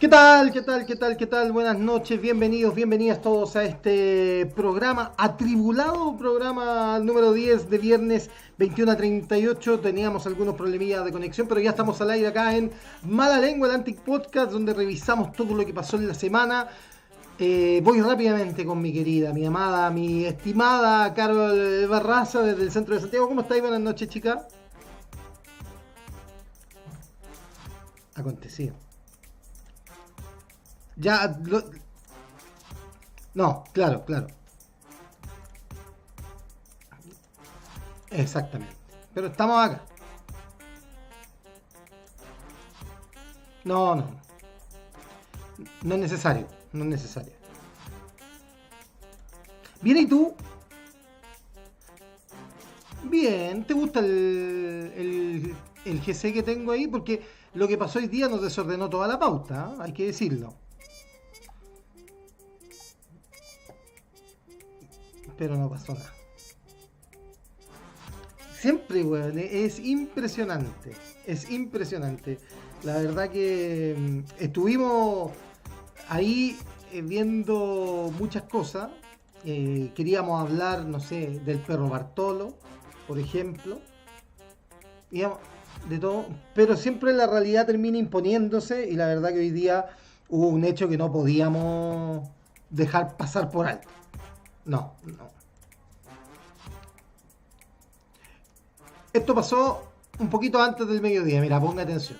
¿Qué tal? ¿Qué tal? ¿Qué tal? ¿Qué tal? Buenas noches, bienvenidos, bienvenidas todos a este programa, atribulado programa número 10 de viernes 21 a 38. Teníamos algunos problemillas de conexión, pero ya estamos al aire acá en Mala Lengua, el Antic Podcast, donde revisamos todo lo que pasó en la semana. Eh, voy rápidamente con mi querida, mi amada, mi estimada Carol Barraza desde el centro de Santiago. ¿Cómo estáis? Buenas noches, chica. Acontecido. Ya. No, claro, claro. Exactamente. Pero estamos acá. No, no. No es necesario. No es necesario. Bien, ¿y tú? Bien, ¿te gusta el, el, el GC que tengo ahí? Porque lo que pasó hoy día nos desordenó toda la pauta, ¿eh? hay que decirlo. Pero no pasó nada. Siempre, weón, es impresionante. Es impresionante. La verdad que mm, estuvimos ahí eh, viendo muchas cosas. Eh, queríamos hablar, no sé, del perro Bartolo, por ejemplo. de todo. Pero siempre la realidad termina imponiéndose y la verdad que hoy día hubo un hecho que no podíamos dejar pasar por alto. No, no. Esto pasó un poquito antes del mediodía, mira, ponga atención.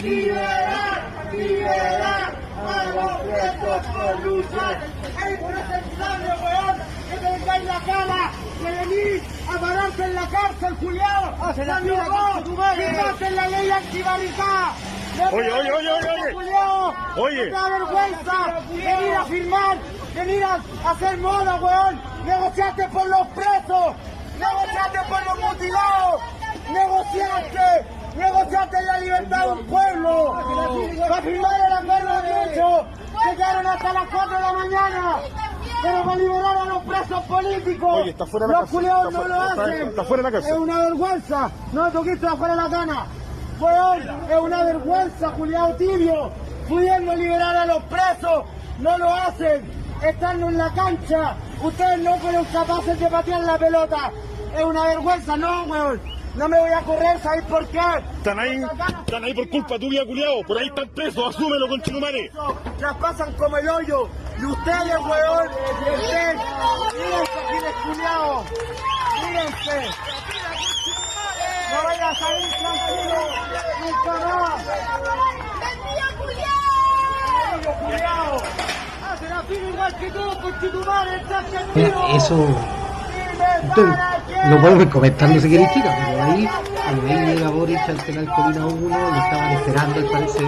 ¡Liberar! ¡Liberar! ¡A los presos por luchar! ¡Es impresentable, weón! ¡Que tengáis la cara! ¡Que venís a pararse en la cárcel, Julián! ¡Hace la mierda con tu madre! ¡Que la ley antibarricada! Oye, oye, oye, oye, Julián! Oye. ¡Me da vergüenza venir a firmar! ¡Venir a hacer moda, weón! ¡Negociaste por los presos! ¡Negociaste por los mutilados! ¡Negociaste! ¡Negociaste la libertad de un pueblo! ¡Para firmar el acuerdo de hecho! ¡Se quedaron hasta las 4 de la mañana! ¡Pero para liberar a los presos políticos! Oye, está fuera de la ¡Los culiados no lo está- hacen! está fuera de la cárcel. ¡Es una vergüenza! ¡No toquiste afuera de la cana! ¡Weón! ¡Es una vergüenza, Julián Tibio! ¡Pudiendo liberar a los presos! ¡No lo hacen! ¡Estando en la cancha! ¡Ustedes no fueron capaces de patear la pelota! ¡Es una vergüenza! ¡No, weón! ¡No me voy a correr! ¿Sabéis por qué? Están ahí, están ahí por culpa tuya, culiao. Por ahí están presos, asúmelo con Chilumare. las pasan como el hoyo. Y ustedes, weón, ustedes, mírense, culiados. Mírense. No vayan a salir tranquilos. Nunca más. Niños culiados. Hacen así Mira, eso qué. lo podemos ir comentando si queréis, chicas, pero ahí, cuando ahí llega Boric al penal Colina 1, lo estaban esperando al parecer.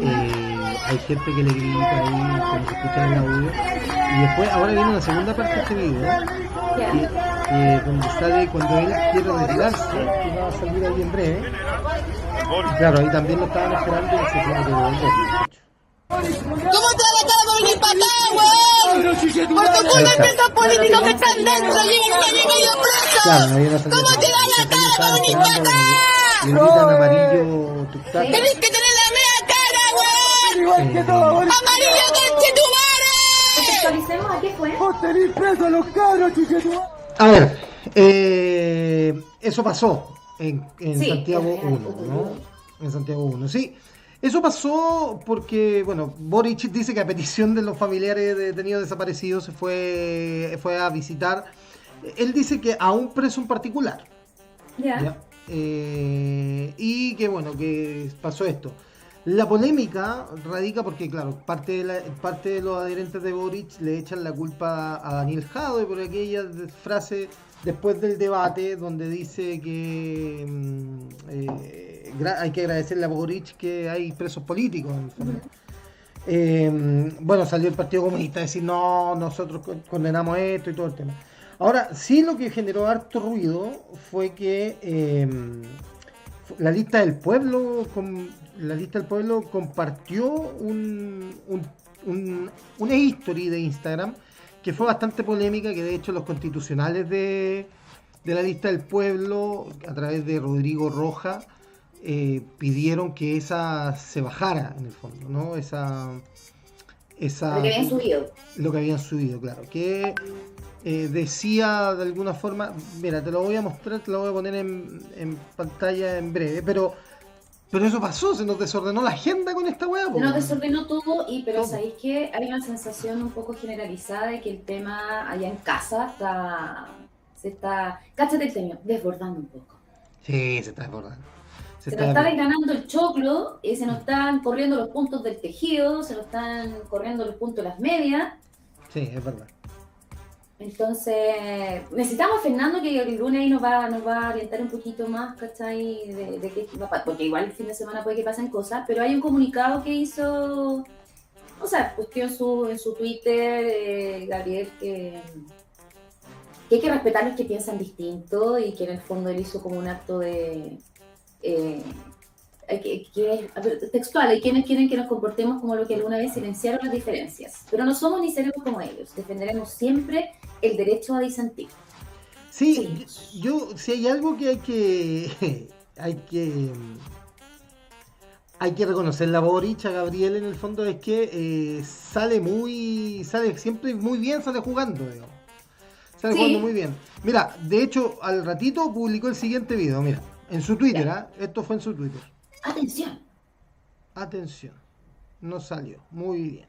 Eh, hay gente que le grita ahí, como se escucha el audio. Y después, ahora viene la segunda parte de este video, que, donde sale cuando él quiere retirarse, que va a salir ahí en breve. Claro, ahí también lo estaban esperando y se tiene que. ¿Cómo te va a estar a venir para acá, weón? Por tu culpa hay presos políticos que están dentro uno que vive yo Claro, preso. ahí va a salir. ¿Cómo te va la cara para venir para acá? Tenés que tener la media cara, weón. Amarillo conchetumare. A qué fue. Vos tenés presos a los cabros, chichetumare. A ver, eh, eso pasó en, en Sí, Santiago en- en 1, ¿no? En Santiago 1, sí. Eso pasó porque, bueno, Boric dice que a petición de los familiares de detenidos desaparecidos se fue, fue a visitar. Él dice que a un preso en particular. Ya. ¿ya? Eh, y que bueno, que pasó esto. La polémica radica porque, claro, parte de, la- parte de los adherentes de Boric le echan la culpa a Daniel Jadwe por aquella frase después del debate donde dice que mm, eh, hay que agradecerle a Boric que hay presos políticos. Eh, bueno, salió el Partido Comunista a decir, no, nosotros con- condenamos esto y todo el tema. Ahora, sí lo que generó harto ruido fue que eh, la lista del pueblo, com- la lista del pueblo compartió un, un, un- una history de Instagram que fue bastante polémica, que de hecho los constitucionales de, de la lista del pueblo, a través de Rodrigo Roja, eh, pidieron que esa se bajara en el fondo, ¿no? Esa, esa Lo que habían subido. lo que habían subido, claro. Que eh, decía de alguna forma, mira, te lo voy a mostrar, te lo voy a poner en, en pantalla en breve, pero pero eso pasó, se nos desordenó la agenda con esta po, Se nos desordenó todo, y, pero Todo. sabéis que hay una sensación un poco generalizada de que el tema allá en casa está. Se está. Cáchate el tema, desbordando un poco. Sí, se está desbordando. Se nos está desgranando el choclo, y se nos están corriendo los puntos del tejido, se nos están corriendo los puntos de las medias. Sí, es verdad. Entonces, necesitamos a Fernando que el lunes ahí nos va, nos va a orientar un poquito más, ¿cachai? De, de qué va a porque igual el fin de semana puede que pasen cosas, pero hay un comunicado que hizo, o sea, en su, en su Twitter, eh, Gabriel, que, que hay que respetar a los que piensan distinto y que en el fondo él hizo como un acto de... eh, que, textual, hay quienes quieren que nos comportemos como lo que alguna vez silenciaron las diferencias, pero no somos ni seremos como ellos, defenderemos siempre el derecho a disentir. Sí, yo, si hay algo que hay que. hay que. Hay que reconocer la Boric a Gabriel en el fondo es que eh, sale muy. sale siempre muy bien, sale jugando, digamos. Sale Sí. jugando muy bien. Mira, de hecho, al ratito publicó el siguiente video, mira, en su Twitter, ¿ah? Esto fue en su Twitter. Atención, Atención, no salió. Muy bien.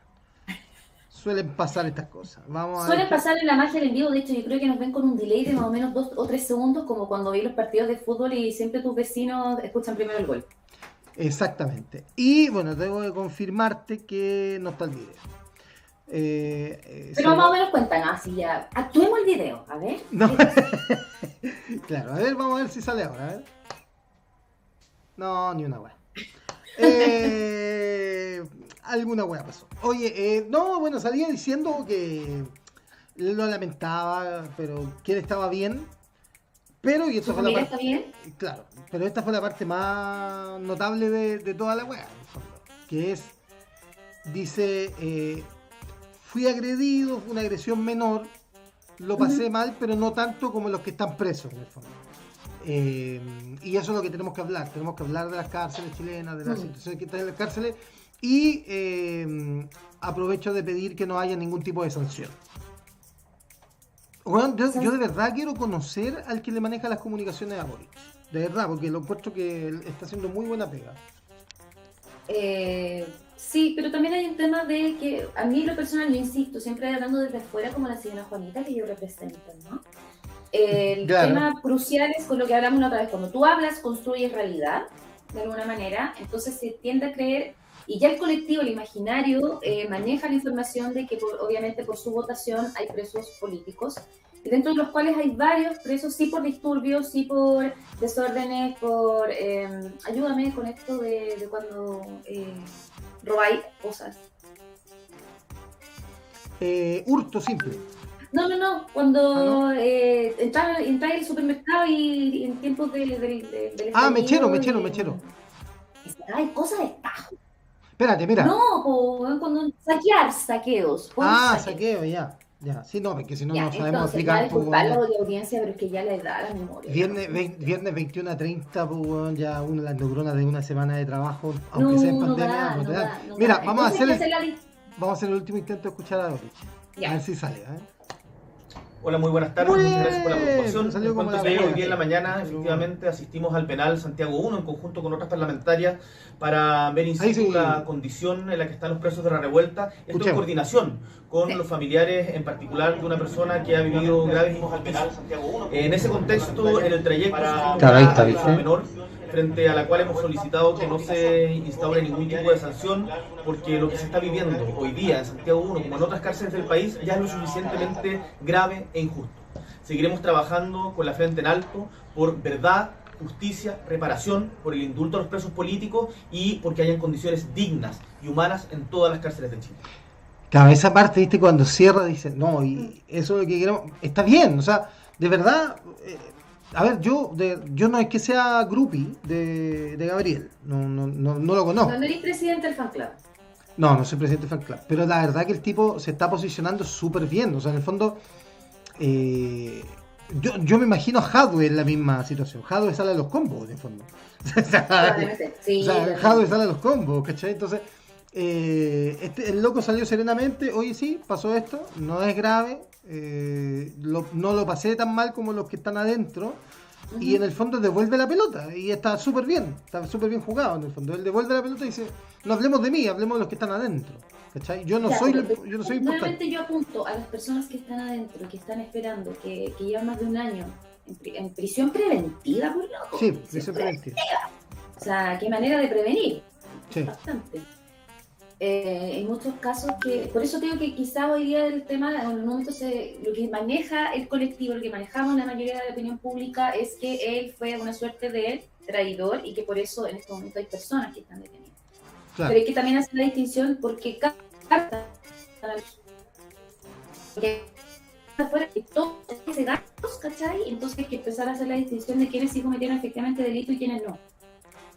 Suelen pasar estas cosas. Vamos suelen pasar en la magia del vivo, de hecho yo creo que nos ven con un delay de más o menos dos o tres segundos, como cuando vi los partidos de fútbol y siempre tus vecinos escuchan primero el gol. Exactamente. Y bueno, tengo que confirmarte que no está el video. Eh, eh, Pero sí, más o menos cuéntanos, así ya. Actuemos el video, a ver. No. Claro, a ver, vamos a ver si sale ahora. a ver. No, ni una wea. Eh, alguna wea pasó. Oye, eh, no, bueno, salía diciendo que lo lamentaba, pero que él estaba bien. Pero, y esto ¿Su fue la parte. está bien? Claro, pero esta fue la parte más notable de, de toda la fondo, que es, dice, eh, fui agredido, fue una agresión menor, lo pasé mal, pero no tanto como los que están presos, en el fondo. Eh, y eso es lo que tenemos que hablar, tenemos que hablar de las cárceles chilenas, de las Mm. situaciones que están en las cárceles, y eh, aprovecho de pedir que no haya ningún tipo de sanción. Weón, yo, yo de verdad quiero conocer al que le maneja las comunicaciones a Boric. De verdad, porque lo encuentro que él está haciendo muy buena pega. Eh, sí, pero también hay un tema de que a mí lo personal, yo insisto, siempre hablando desde afuera como la señora Juanita que yo represento, ¿no? El Claro. tema crucial es con lo que hablamos la otra vez, cuando tú hablas, construyes realidad, de alguna manera, entonces se tiende a creer, y ya el colectivo, el imaginario, eh, maneja la información de que por- obviamente por su votación hay presos políticos, y dentro de los cuales hay varios presos, sí por disturbios, sí por desórdenes, por... eh, ayúdame con esto de, de cuando eh, robáis cosas. Eh, hurto simple. No, no, no, cuando Ah, eh, entras entras al supermercado y, y en tiempos de, de- de- del Ah, mechero, mechero, mechero. Hay cosas de tajo. Espérate, mira. No, po, cuando saquear saqueos. ah, saqueo. ya. Ya, sí, no, porque si no, no sabemos explicar. pues, la audiencia, pero es que ya le da la memoria. Viernes, vein- viernes 21 a 30, pues, weón, ya una de las neuronas de una semana de trabajo, aunque no, sea en no pandemia. da, no no da. da, no Mira, da. vamos a, hacer el, vamos a hacer el último intento de escuchar a Boric. Ya. A ver si sale, ¿eh? Hola, muy buenas tardes, Muy muchas gracias por la preocupación. salió En cuanto hoy día en la mañana, efectivamente, asistimos al penal Santiago 1 en conjunto con otras parlamentarias para ver in situ sí. la condición en la que están los presos de la revuelta. Esto en Escuchemos. coordinación con los familiares, en particular de una persona que ha vivido graves injusticias. En ese contexto, en el trayecto Claro, ahí está, a ¿viste? menor, frente a la cual hemos solicitado que no se instaure ningún tipo de sanción, porque lo que se está viviendo hoy día en Santiago 1, como en otras cárceles del país, ya es lo suficientemente grave e injusto. Seguiremos trabajando con la frente en alto por verdad, justicia, reparación, por el indulto a los presos políticos y porque hayan condiciones dignas y humanas en todas las cárceles de Chile. Claro, esa parte, viste, cuando cierra, dice, no, y eso es lo que queremos, está bien, o sea, de verdad, eh, a ver, yo de, yo no es que sea groupie de, de Gabriel, no, no, no, no lo conozco, Cuando eres presidente del fan club. no, no soy presidente del fan club, pero la verdad que el tipo se está posicionando súper bien, o sea, en el fondo, eh, Yo, yo me imagino a Hadwe en la misma situación. Hadwe sale a los combos, en el fondo. O sea. Sí, o sea, también. Hadwe sale a los combos, ¿cachai? Entonces, eh, este, el loco salió serenamente. Oye, sí, pasó esto. No es grave. eh, lo- no lo pasé tan mal como los que están adentro. Y en el fondo devuelve la pelota. Y está súper bien. Está súper bien jugado en el fondo. Él devuelve la pelota y dice: No hablemos de mí, hablemos de los que están adentro. ¿Cachai? Yo no Ya, soy, pero- yo no soy importante. Nuevamente yo apunto a las personas que están adentro, que están esperando, que, que llevan más de un año en, pri- en prisión preventiva, por loco. Sí, Prisión prisión preventiva. preventiva. O sea, qué manera de prevenir. Sí. Bastante. Eh, en muchos casos que, por eso digo que quizá hoy día el tema, en el momento se, lo que maneja el colectivo, lo que manejamos la mayoría de la opinión pública es que él fue una suerte de traidor y que por eso en este momento hay personas que están detenidas. Claro. Pero hay que también hacer la distinción porque cada afuera y todos se gastos, ¿cachai? Entonces hay que empezar a hacer la distinción de quiénes sí cometieron efectivamente delito y quiénes no.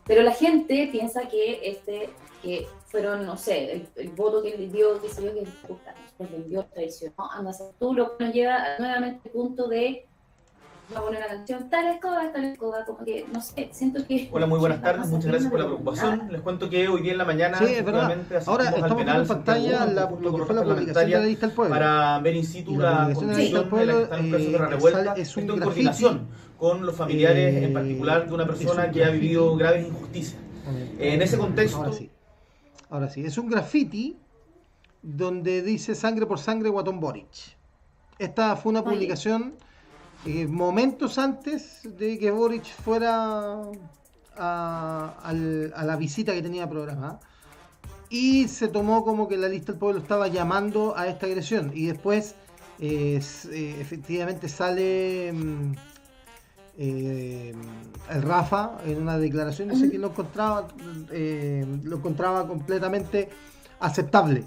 Pero la gente piensa que este que fueron, no sé, el, el voto que le dio, que se yo, que puta, pues le envió traicionó, anda a hacer tú, lo que nos lleva nuevamente al punto de va a poner una canción, tal escoba, tal escoba, como que, no sé, siento que... Hola, muy buenas tardes, muchas gracias por la preocupación. nada. Les cuento que hoy día en la mañana Sí, es verdad. Ahora estamos viendo penal en pantalla la, lo que fue la publicación de la lista del pueblo. para ver in situ la la la condición de la que pueblo, está en proceso de eh, revuelta. es un Esto en coordinación con los familiares, Eh, en particular de una es persona un que ha vivido graves injusticias. En ese contexto, Ahora sí. Ahora sí. Es un graffiti donde dice sangre por sangre Guatón Boric. Esta fue una publicación eh, momentos antes de que Boric fuera a, la visita que tenía programada. Y se tomó como que la lista del pueblo estaba llamando a esta agresión. Y después, eh, eh, efectivamente, sale mm, eh, el Rafa en una declaración. Dice que lo encontraba, eh, lo encontraba completamente aceptable.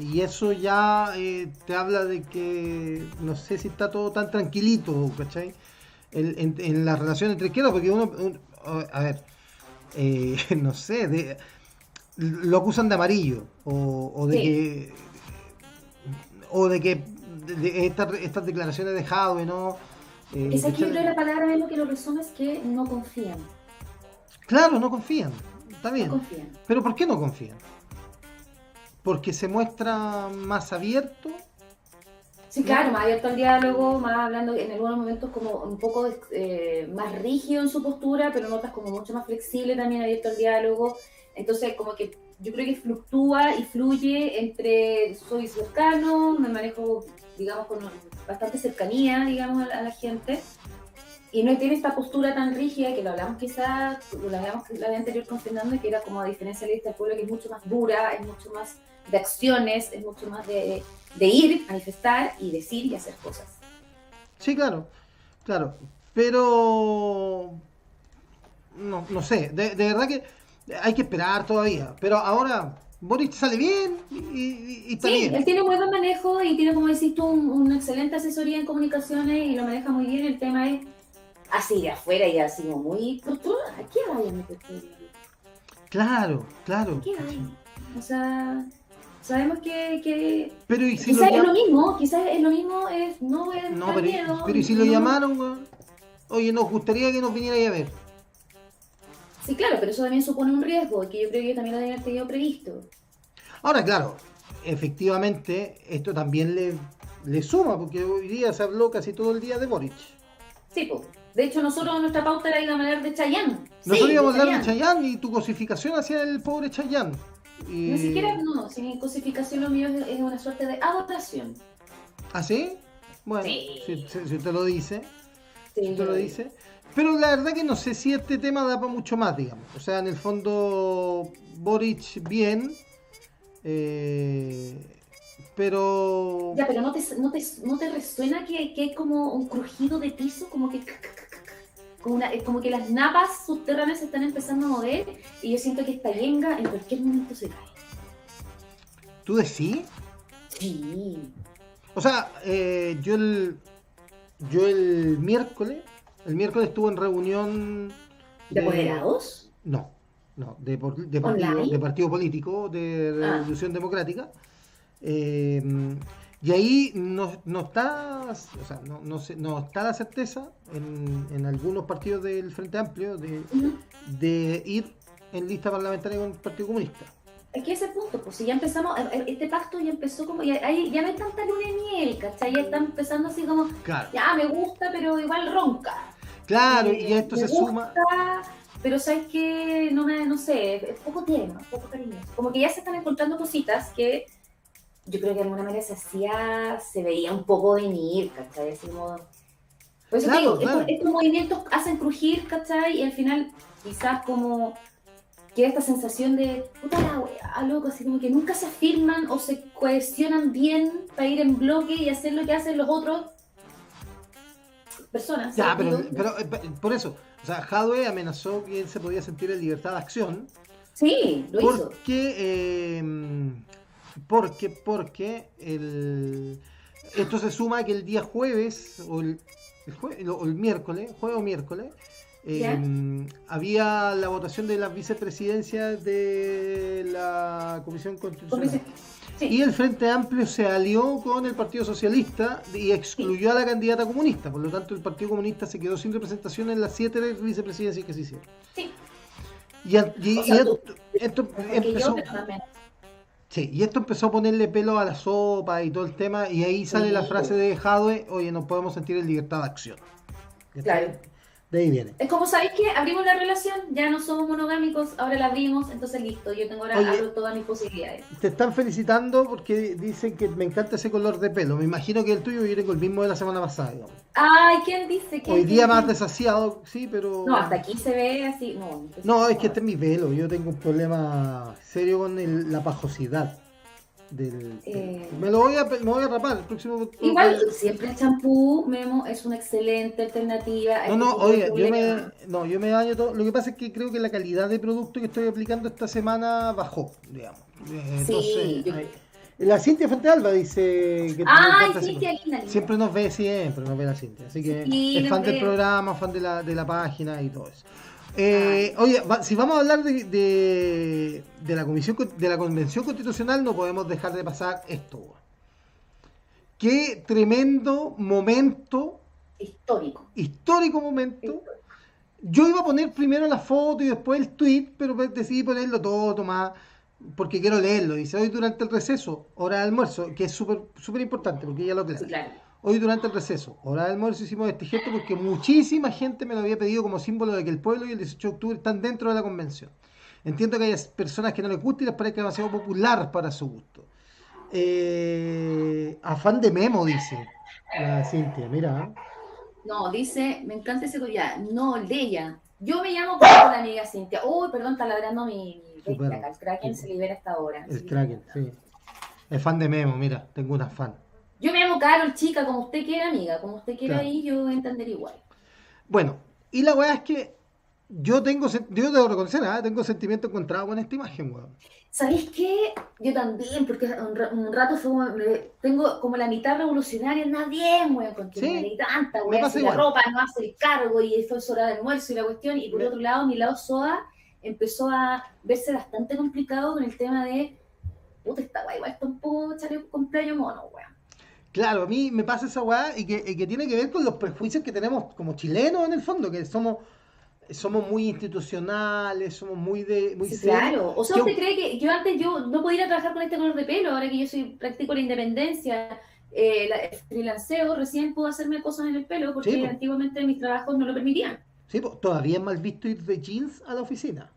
Y eso ya eh, te habla de que no sé si está todo tan tranquilito, ¿cachai? En, en- en la relación entre izquierdas, porque uno, un- a ver, eh, no sé, de, lo acusan de amarillo, o, o de Sí. que, o de que de- de estas, estas declaraciones de Jadwe, ¿no? Eh, Esa que yo creo la palabra es lo que lo resume es que no confían. Claro, no confían, está No bien. confían. Pero ¿por qué no confían? Porque se muestra más abierto. Sí, claro, más abierto al diálogo, más hablando en algunos momentos como un poco eh, más rígido en su postura, pero en otras como mucho más flexible también abierto al diálogo. Entonces, como que yo creo que fluctúa y fluye entre soy cercano, me manejo, digamos, con bastante cercanía, digamos, a la, a la gente. Y no tiene esta postura tan rígida que lo hablamos quizás, lo hablamos la vez anterior con Fernando, que era como a diferencia de esta pueblo que es mucho más dura, es mucho más de acciones, es mucho más de, de ir, manifestar y decir y hacer cosas. Sí, claro, claro. Pero no, no sé, de, de verdad que hay que esperar todavía. Pero ahora Boris sale bien y, y- está Sí, bien. él tiene muy buen manejo y tiene, como decís tú, un- una excelente asesoría en comunicaciones y lo maneja muy bien. El tema es así de afuera y así muy... ¿Por qué ¿A qué vaya a? Claro, claro. ¿A qué vaya? O sea, sabemos que... que Pero y si lo quizás es llam- lo mismo, quizás es lo mismo, es no voy a No, pero, miedo, pero y si lo llamaron? Oye, nos gustaría que nos vinierais a ver. Sí, claro, pero eso también supone un riesgo que yo creo que también lo deben tenido previsto. Ahora, claro, efectivamente, esto también le, le suma, porque hoy día se habló casi todo el día de Boric. Sí, pues. De hecho, nosotros nuestra pauta era ir a hablar de Chayanne. Nosotros Sí, íbamos a hablar de Chayanne. Y tu cosificación hacia el pobre Chayanne. Y... Ni siquiera, no, sin cosificación lo mío es, es una suerte de adoración. ¿Ah, sí? Bueno, Sí. si, si- si usted lo dice, Sí, si usted lo dice. Pero la verdad que no sé si este tema da para mucho más, digamos. O sea, en el fondo, Boric bien, eh, pero... Ya, pero ¿no te, no te, no te resuena que, que hay como un crujido de piso? Como que... Como, una, es como que las napas subterráneas se están empezando a mover y yo siento que esta yenga en cualquier momento se cae. ¿Tú decís? Sí. O sea, eh, yo el yo el miércoles, el miércoles estuve en reunión ¿De apoderados? No, no, de, de partido, de partido político, de Ah. Revolución Democrática. Eh, Y ahí no, no está, o sea, no, no, se- no está la certeza en, en algunos partidos del Frente Amplio de, de ir en lista parlamentaria con el Partido Comunista. Es que ese punto, pues si ya empezamos, eh, eh, este pacto ya empezó como, ya, ahí ya no hay tanta luna de miel, ¿cachai? Ya está empezando así como, Claro. ya me gusta, pero igual ronca. Claro, Eh, y esto se suma. Pero sabes que no me, no sé, es poco tierno, poco cariñoso. Como que ya se están encontrando cositas que yo creo que de alguna manera se hacía, se veía un poco venir, ¿cachai? Como... Por eso Claro, digo, claro. estos, estos movimientos hacen crujir, ¿cachai? Y al final quizás como queda esta sensación de, puta la wea, loco, así como que nunca se afirman o se cohesionan bien para ir en bloque y hacer lo que hacen los otros personas. Ya, pero, pero, eh, por eso, o sea, Hadwe amenazó que él se podía sentir en libertad de acción Sí, lo hizo. porque, eh, porque, porque el, esto se suma a que el día jueves o el, el jue- o el miércoles, jueves o miércoles, eh, Ya. había la votación de las vicepresidencias de la Comisión Constitucional. Porque Y el Frente Amplio se alió con el Partido Socialista y excluyó a la candidata comunista. Por lo tanto, el Partido Comunista se quedó sin representación en las siete vicepresidencias que se hicieron. sí. Y, al- y- O sea, y tú- esto, empezó, yo sí, y esto empezó a ponerle pelo a la sopa y todo el tema. Y ahí sale la frase de Jadwe: Oye, nos podemos sentir en libertad de acción. Claro. De ahí viene. Es como, ¿sabéis qué? Abrimos la relación, ya no somos monogámicos, ahora la abrimos, entonces listo, yo tengo ahora Oye. abro todas mis posibilidades. Te están felicitando porque dicen que me encanta ese color de pelo. Me imagino que el tuyo yo tengo el mismo de la semana pasada. digamos. Ay, ¿quién dice? ¿Quién Hoy día más desasiado, sí, pero. No, hasta aquí se ve así, no. No, es que este es mi pelo. Yo tengo un problema serio con el- la pajosidad. Del, Eh. Me lo voy a, me voy a rapar el próximo. Igual, siempre el champú, Memo, es una excelente alternativa. No, no, oye, yo me, no, yo me daño todo. Lo que pasa es que creo que la calidad de producto que estoy aplicando esta semana bajó, digamos. Eh, Sí, Entonces, yo- la Cintia Fuente Alba dice que Ay, linda, linda. Siempre nos ve, siempre nos ve la Cintia. Así que Sí, es fan del programa, fan de la, de la página y todo eso. Eh, oye, va- si vamos a hablar de, de, de la comisión de la convención constitucional, no podemos dejar de pasar esto. Qué tremendo momento, Histórico. histórico momento. Yo iba a poner primero la foto y después el tweet, pero pues decidí ponerlo todo, Tomás, porque quiero leerlo. Dice hoy durante el receso, hora de almuerzo, que es súper súper importante porque ya lo aclara. Sí, claro. Hoy durante el receso, hora de almuerzo, hicimos este gesto porque muchísima gente me lo había pedido como símbolo de que el pueblo y el 18 de octubre están dentro de la convención. Entiendo que hay personas que no les gusta y les parezca demasiado popular para su gusto. Eh, afán de memo, dice la Cintia, mira. ¿eh? No, dice, me encanta ese collar. No, el de ella. Yo me llamo como la amiga Cintia. Uy, perdón, está ladrando mi, mi acá. El Kraken se libera hasta ahora. El. Kraken, sí. Es fan de memo, mira, tengo una fan. Yo me llamo Carol, chica, como usted quiera, amiga. Como usted quiera Claro. ahí, yo voy a entender igual. Bueno, y la weá es que yo tengo, yo debo reconocer, ¿ah? tengo sentimiento encontrado con esta imagen, weón. ¿Sabéis qué? Yo también, porque un, ra- un rato fue como, me- tengo como la mitad revolucionaria, nada bien, weón, porque Sí, hay tanta, me weón, si la ropa no hace el cargo y es hora de almuerzo y la cuestión, y por Me- otro lado, mi lado SOA empezó a verse bastante complicado con el tema de, puta, esta weá, igual está un poco chaleco cumpleaños mono, weón. Claro, a mí me pasa esa weá y que, y que tiene que ver con los prejuicios que tenemos como chilenos en el fondo, que somos, somos muy institucionales, somos muy de muy Sí, claro. O sea, Yo- ¿usted cree que yo antes yo no podía ir a trabajar con este color de pelo? Ahora que yo soy practico la independencia, eh, la, el freelanceo, recién puedo hacerme cosas en el pelo porque Sí, antiguamente mis trabajos no lo permitían. Sí, po, todavía es mal visto ir de jeans a la oficina.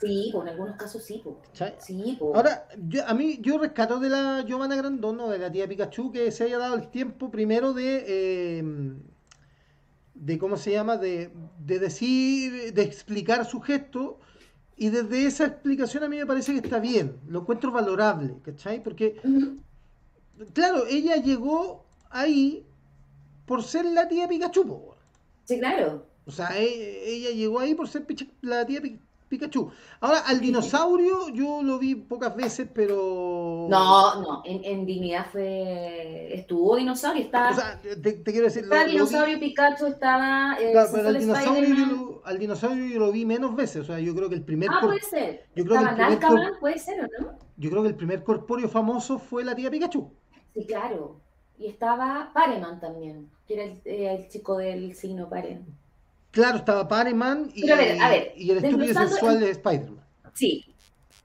Sí, pues en algunos casos sí, pues. Sí, pues. Ahora, yo, a mí, yo rescato de la Giovanna Grandón, o de la tía Pikachu, que se haya dado el tiempo primero de, eh, de ¿cómo se llama? De, de decir, de explicar su gesto, y desde esa explicación a mí me parece que está bien, lo encuentro valorable, ¿cachai? Porque, claro, ella llegó ahí por ser la tía Pikachu, po, weón. Sí, claro. O sea, e- ella llegó ahí por ser la tía Pi- Pikachu. Ahora, al dinosaurio yo lo vi pocas veces, pero... No, no, en, en dignidad fue. Estuvo dinosaurio, estaba. O sea, te, te quiero decir... lo- estaba lo vi- dinosaurio Pikachu, estaba. Eh, claro, pero al dinosaurio, yo lo, al dinosaurio yo lo vi menos veces. O sea, yo creo que el primer... Ah, cor- puede ser. yo creo que el Estaba primer Nalcaman, cor- puede ser, ¿o no? yo creo que el primer corpóreo famoso fue la tía Pikachu. Sí, claro. Y estaba Pareman también, que era el, eh, el chico del signo Pare. Claro, estaba Pareman y, Pero a ver, a ver, y el estúpido sexual de Spider-Man. Sí.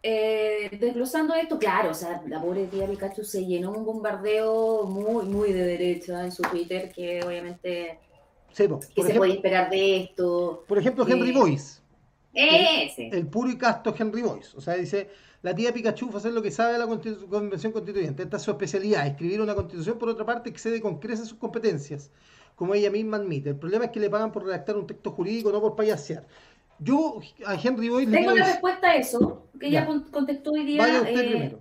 Eh, desglosando esto, claro, o sea, la pobre tía Pikachu se llenó un bombardeo muy, muy de derecha en su Twitter, que obviamente, Sí. ¿qué se ejemplo, puede esperar de esto? por ejemplo, Henry Eh, Boyce. Ese. el puro y casto Henry Boyce. O sea, dice, la tía Pikachu fue hacer lo que sabe de la convención constituyente. Esta es su especialidad. Escribir una constitución, por otra parte, excede con creces sus competencias, como ella misma admite. El problema es que le pagan por redactar un texto jurídico, no por payasear. Yo a Henry le Tengo la respuesta a eso, que ella Ya. con- contestó hoy día. Vaya usted eh, primero.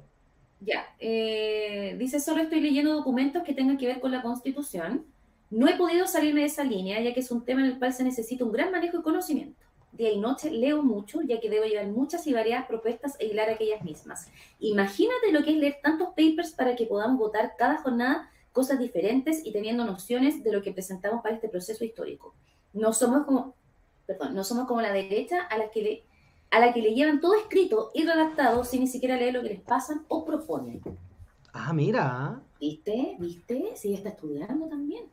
Ya, eh, dice, solo estoy leyendo documentos que tengan que ver con la Constitución. No he podido salirme de esa línea, ya que es un tema en el cual se necesita un gran manejo y conocimiento. Día y noche leo mucho, ya que debo llevar muchas y variadas propuestas e hilar aquellas mismas. Imagínate lo que es leer tantos papers para que podamos votar cada jornada cosas diferentes y teniendo nociones de lo que presentamos para este proceso histórico. No somos como, perdón, no somos como la derecha a la que le, a la que le llevan todo escrito y redactado sin ni siquiera leer lo que les pasan o proponen. Ah, mira. ¿Viste? ¿Viste? Sí, está estudiando también.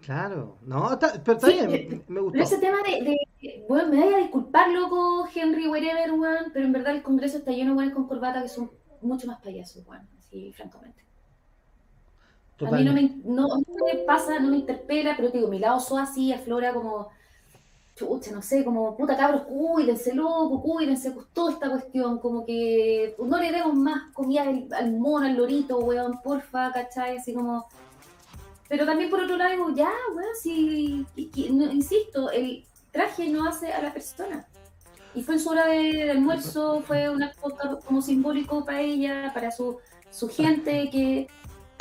Claro. No, está- pero está Sí, bien, eh, me gustó. Pero ese tema de, de- bueno, me vaya a disculpar, loco, Henry, whatever, weón, pero en verdad el Congreso está lleno de con corbata que son mucho más payasos, weón, así, francamente. A mí no me, no, no me pasa, no me interpela, pero digo, mi lado soa así aflora como, chucha, no sé, como, puta cabros, cuídense, loco, cuídense, pues toda esta cuestión, como que pues, no le demos más comida al, al mono, al lorito, weón, porfa, ¿cachai? Así como... Pero también por otro lado digo, ya, weón, si, y- y- no, insisto, el traje no hace a la persona. Y fue en su hora de, de almuerzo, fue un acto como simbólico para ella, para su, su gente, que,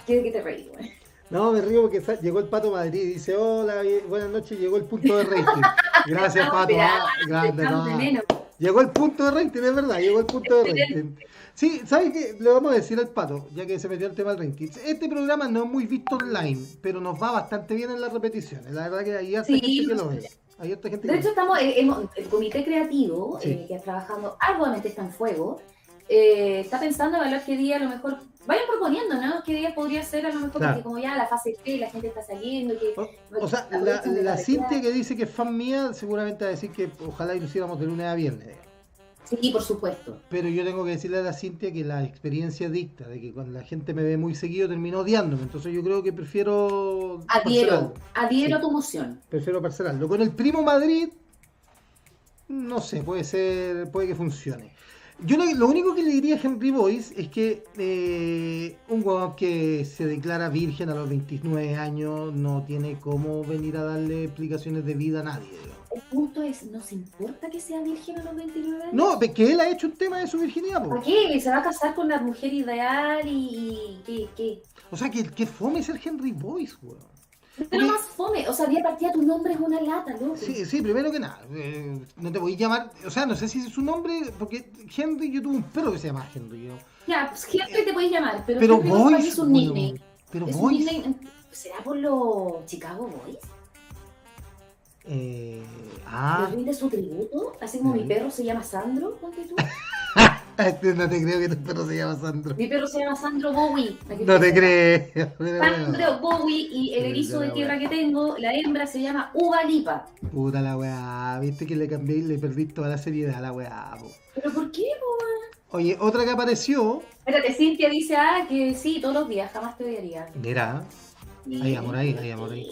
que, que te reí, weón. No, me río porque llegó el Pato Madrid y dice, hola, buenas noches, llegó el punto de rating. Gracias, Pato. ah, grande, no. Llegó el punto de rating, es verdad, llegó el punto de rating. Sí, ¿sabes qué? Le vamos a decir al pato, ya que se metió el tema del ranking. Este programa no es muy visto online, pero nos va bastante bien en las repeticiones. La verdad que harta Sí, gente que lo ve. Hay harta gente De hecho, estamos, eh, hemos- el comité creativo, Sí. eh, que trabajando arduamente está en fuego, eh, está pensando ver qué día a lo mejor, vayan proponiendo, ¿no? ¿Qué día podría ser a lo mejor? Claro. Porque como ya la fase P, la gente está saliendo, que... O, o sea, la, la. Cintia que dice que es fan mía, seguramente va a decir que ojalá y de lunes a viernes. Sí, por supuesto. Pero yo tengo que decirle a la Cintia que la experiencia dicta de que cuando la gente me ve muy seguido termino odiándome. Entonces yo creo que prefiero Adhiero, parcelarlo. adhiero Sí. a tu moción. Prefiero parcelarlo. Con el primo Madrid, no sé, puede ser, puede que funcione. Yo lo, lo único que le diría a Henry Boyce es que eh, un huevón que se declara virgen a los 29 años no tiene cómo venir a darle explicaciones de vida a nadie. El punto es, ¿nos importa que sea virgen a los 29 años? No, que él ha hecho un tema de su virginidad. po. ¿Por qué? ¿Se va a casar con la mujer ideal y, y qué? qué? O sea, que, que fome ser Henry Boyce, weón. Pero más fome, o sea, día partida tu nombre es una lata, loco. Sí, sí, primero que nada, eh, no te voy a llamar, o sea, no sé si es su nombre, porque Henry, yo tuve un perro que se llama Henry, yo. Ya, pues Henry te puedes llamar, pero, Pero Boyce, es un nickname. pero Es un nickname, ¿Será por los Chicago Boys? eh, ¿Le ah, rinde su tributo? Así como mi perro se llama Sandro, ponte tú. este, no te creo que tu perro se llama Sandro. Mi perro se llama Sandro Bowie. No te creo. Sandro Bowie y el erizo de tierra que tengo, la hembra se llama Uva Lipa. Puta la weá, viste que le cambié y le perdí toda la seriedad a la weá. po. ¿Pero por qué, po? Oye, otra que apareció, Espérate, Cintia dice, ah, que sí, todos los días, jamás te odiaría. mira, Hay amor ahí, hay amor ahí.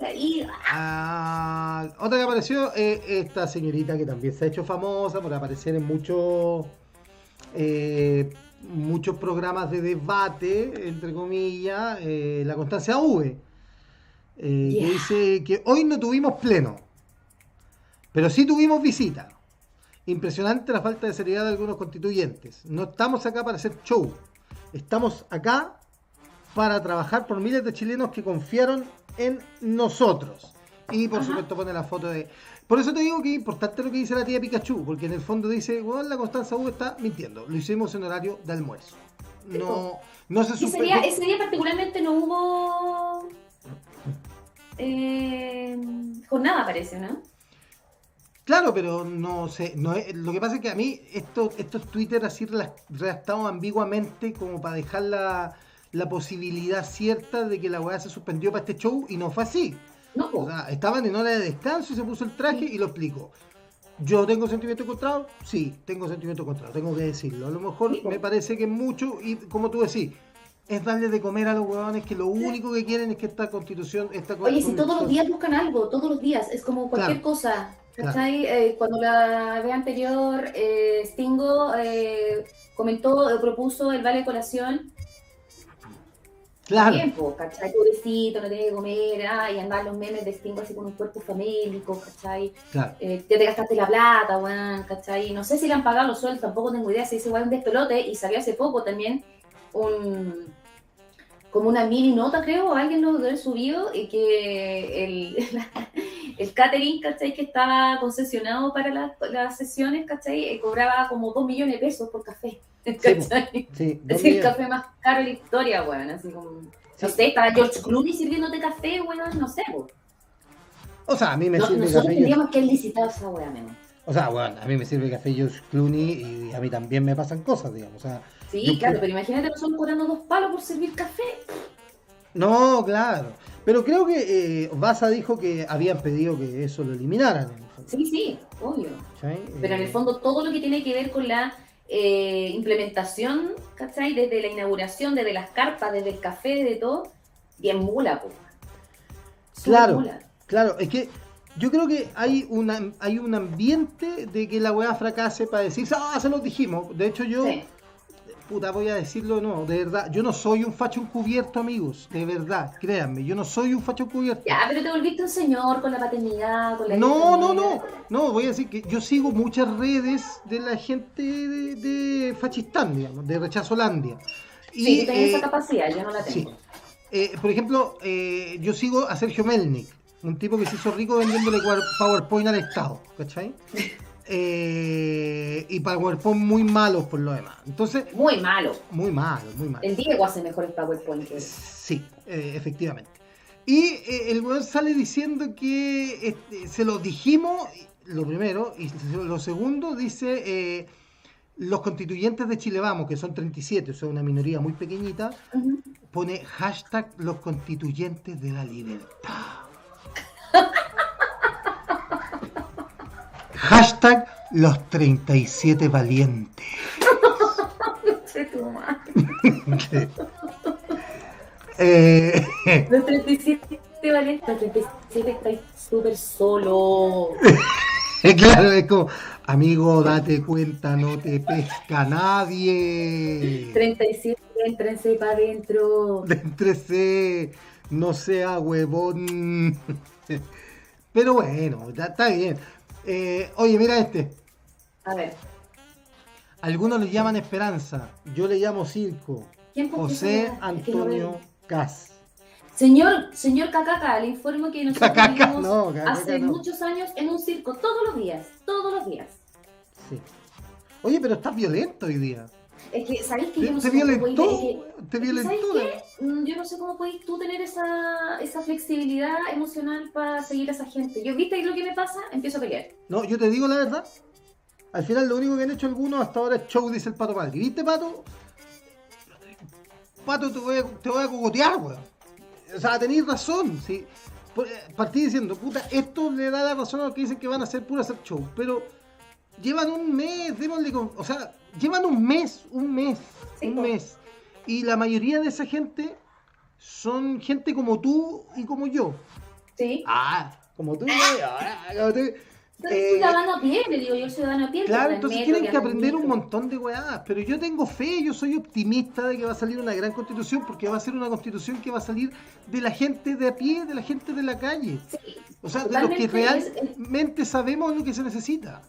Ahí, Ah, otra que apareció es esta señorita que también se ha hecho famosa por aparecer en muchos eh, muchos programas de debate, entre comillas, eh, la Constancia V, eh, que dice que hoy no tuvimos pleno, pero sí tuvimos visita. Impresionante la falta de seriedad de algunos constituyentes. No estamos acá para hacer show, estamos acá para trabajar por miles de chilenos que confiaron en nosotros. Y por Ajá. supuesto pone la foto de... Por eso te digo que es importante lo que dice la tía Pikachu, porque en el fondo dice, bueno, la Constanza U está mintiendo. Lo hicimos en horario de almuerzo. No, no se Ese día, ese día particularmente no hubo eh, jornada, parece, ¿no? Claro, pero no sé. No es- lo que pasa es que a mí esto, estos Twitter así redactados ambiguamente como para dejar la, la posibilidad cierta de que la weá se suspendió para este show y no fue así. No. O sea, estaban en hora de descanso y se puso el traje y lo explicó. Yo tengo sentimiento encontrado, sí, tengo sentimiento encontrado, tengo que decirlo. A lo mejor Sí, me parece que es mucho y como tú decís, es darle de comer a los huevones que lo único que quieren es que esta constitución, esta Oye, si todos los días buscan algo, todos los días, es como cualquier Claro. cosa. Claro. Eh, cuando la vez anterior eh, Stingo eh, comentó, eh, propuso el vale de colación, Claro, tiempo, ¿cachai? Pobrecito, no tiene que comer, ay, andar los memes de Stingo así con un cuerpo famélico, ¿cachai? claro. Eh, ya te gastaste la plata, weón, ¿cachai? No sé si le han pagado los sueldos, tampoco tengo idea, si ese weón un despelote y salió hace poco también un como una mini nota, creo, alguien lo debe subido, y que el, el catering, ¿cachai? Que estaba concesionado para las, las sesiones, ¿cachai? Eh, cobraba como 2 millones de pesos por café, ¿cachai? Sí, Es el café más caro de la historia, weón, así como... No sé, estaba George Clooney sirviéndote café, weón, no sé, weón. O sea, a mí me No, sirve nosotros café. tendríamos que haber licitado esa weá, menos. O sea, bueno, a mí me sirve café George Clooney y a mí también me pasan cosas, digamos. O sea, Sí, claro, creo- pero imagínate nosotros cobrando dos palos por servir café. No, claro. Pero creo que eh, Baza dijo que habían pedido que eso lo eliminaran. Sí, sí, obvio. Pero en el Eh, fondo todo lo que tiene que ver con la eh, implementación, ¿cachai? Desde la inauguración, desde las carpas, desde el café, desde todo, bien mula. Súper Claro. mula. Claro, es que yo creo que hay, una, hay un ambiente de que la weá fracase para decir, ah, se los dijimos. De hecho, yo, Sí. Puta, voy a decirlo no, de verdad, yo no soy un facho encubierto, amigos, de verdad, créanme, yo no soy un facho encubierto. Ya, pero te volviste un señor con la paternidad, con la No, no, no, no, voy a decir que yo sigo muchas redes de la gente de, de Fachistán, digamos, de Rechazolandia. Y, Sí, tú eh, esa capacidad, yo no la sí. tengo. Eh, por ejemplo, eh, yo sigo a Sergio Melnik, un tipo que se hizo rico vendiéndole PowerPoint al Estado, ¿cachai? Eh, y PowerPoint muy malos por lo demás. Entonces, Muy malo. muy malo, muy malo. El Diego hace mejores PowerPoint que. Sí, eh, efectivamente. Y eh, el weón sale diciendo que este, se lo dijimos, lo primero, y lo segundo dice, eh, los constituyentes de Chile Vamos, que son 37, o sea, una minoría muy pequeñita, pone hashtag los constituyentes de la libertad. hashtag los 37 valientes. Eh, Los 37 valientes, los 37 estáis súper solo. claro, es como, amigo, date cuenta, no te pesca nadie. 37, entrense para adentro. Déntrese, no sea huevón. Pero bueno, está, está bien. Eh, oye, mira este. A ver, Algunos le llaman esperanza, yo le llamo circo. ¿quién José Antonio. Cas. Señor, señor Cacaca, le informo que nosotros Cacaca, vivimos no, Cacaca hace no. muchos años en un circo, todos los días, todos los días. Sí. Oye, pero estás violento hoy día. Es que, ¿sabéis que Te, yo no te sé cómo podéis- es que- te es que, violentó. ¿sabéis qué? Mm, Yo no sé cómo podéis tú tener esa, esa flexibilidad emocional para seguir a esa gente. Yo, ¿viste lo que me pasa? Empiezo a pelear. No, yo te digo la verdad. Al final lo único que han hecho algunos hasta ahora es show, dice el Pato Padre. ¿Viste, Pato? Pato, te voy a, te voy a cogotear, weón. O sea, tenéis razón, sí. Eh, Partí diciendo, puta, esto le da la razón a los que dicen que van a hacer puro hacer show. Pero llevan un mes, démosle con... O sea, llevan un mes, un mes, Sí, un mes. Y la mayoría de esa gente son gente como tú y como yo. ¿Sí? Ah, como tú, ah, como tú. Eh, ciudadano a pie, le digo yo ciudadano a pie. Claro, entonces metro, tienen que aprender un montón de weadas, pero yo tengo fe, yo soy optimista de que va a salir una gran constitución, porque va a ser una constitución que va a salir de la gente de a pie, de la gente de la calle. Sí, O sea, de los que es- realmente sabemos lo que se necesita.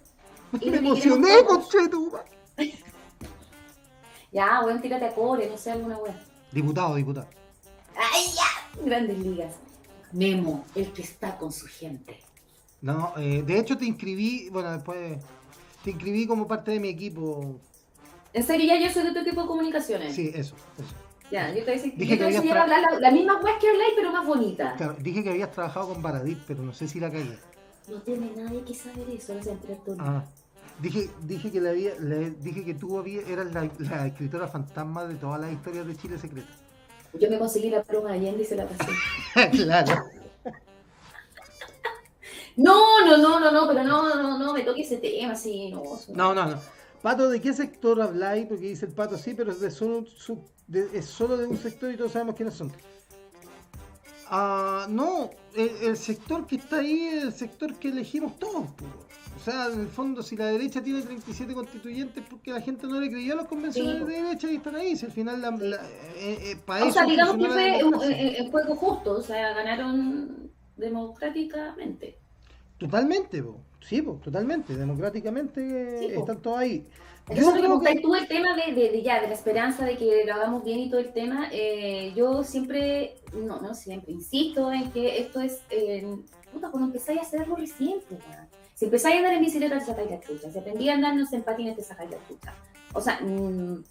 Y Me emocioné, conchetumare. Ya, weón, tírate a core, no sé, alguna weón. Diputado, diputado. ¡Ay, ya! Grandes ligas. Memo, el que está con su gente. No, eh, de hecho te inscribí, bueno, después te inscribí como parte de mi equipo. En serio, ya yo soy de tu equipo de comunicaciones. Sí, eso, eso. Ya, yo te decir, Dije yo te que voy a habías hablar la, la misma weá que habláis, pero más bonita. Claro, dije que habías trabajado con Baradit, pero no sé si la cagué. No tiene nadie que saber eso, no se entera tú. Ah, dije, dije que le había, le- dije que tú había, eras la, la escritora fantasma de todas las historias de Chile secreta. Yo me conseguí la pluma de Allende y se la pasé. claro. No, no, no, no, no, pero no, no, no, me toque ese tema, sí, no. No, no, no. Pato, ¿de qué sector habláis? Porque dice el pato sí, pero es, de solo, su- de- es solo de un sector y todos sabemos quiénes son. Ah, no, el, el sector que está ahí es el sector que elegimos todos. po. O sea, en el fondo, si la derecha tiene 37 constituyentes, porque la gente no le creyó a los convencionales Sí. de derecha y están ahí. Si al final, la, la- eh, eh, para O sea, eso digamos que funciona la fue un, eh, eh, juego justo, o sea, ganaron democráticamente. Totalmente, po. sí, po, totalmente. Democráticamente Sí, están todos ahí. Eso Yo que creo que- tú, el tema de, de- de ya, de la esperanza de que lo hagamos bien y todo el tema. eh, yo siempre, no, no siempre, insisto en que esto es, eh, puta, cuando empezáis a hacerlo recién, pues, weón. Si empezáis a andar en bicicleta, te sacáis la chucha. Si aprendí a andarnos en patines, te sacáis la chucha. O sea, mm,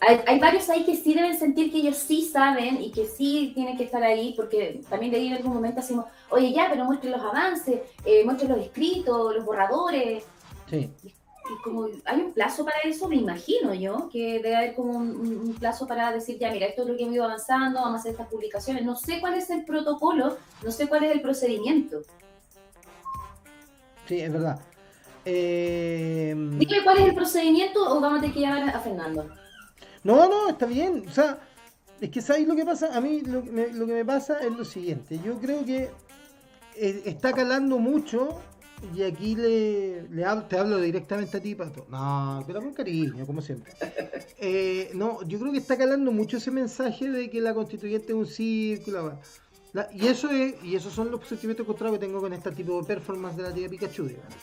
hay, hay varios ahí que sí deben sentir que ellos sí saben y que sí tienen que estar ahí, porque también de ahí en algún momento hacemos, oye, ya, pero muestren los avances, eh, muestren los escritos, los borradores. Sí. Y como hay un plazo para eso, me imagino yo, que debe haber como un- un plazo para decir, ya, mira, esto es lo que hemos ido avanzando, vamos a hacer estas publicaciones. No sé cuál es el protocolo, no sé cuál es el procedimiento. Sí, es verdad. Eh, Dime cuál es el procedimiento o vamos a tener que llamar a Fernando. No, no, está bien. O sea, es que ¿sabes lo que pasa? A mí lo que me, lo que me pasa es lo siguiente. Yo creo que eh, está calando mucho y aquí le, le hablo, te hablo directamente a ti, Pato. No, pero con cariño, como siempre. Eh, no, yo creo que está calando mucho ese mensaje de que la constituyente es un círculo. La- y eso es, y esos son los sentimientos encontrados que tengo con este tipo de performance de la tía Pikachu. digamos.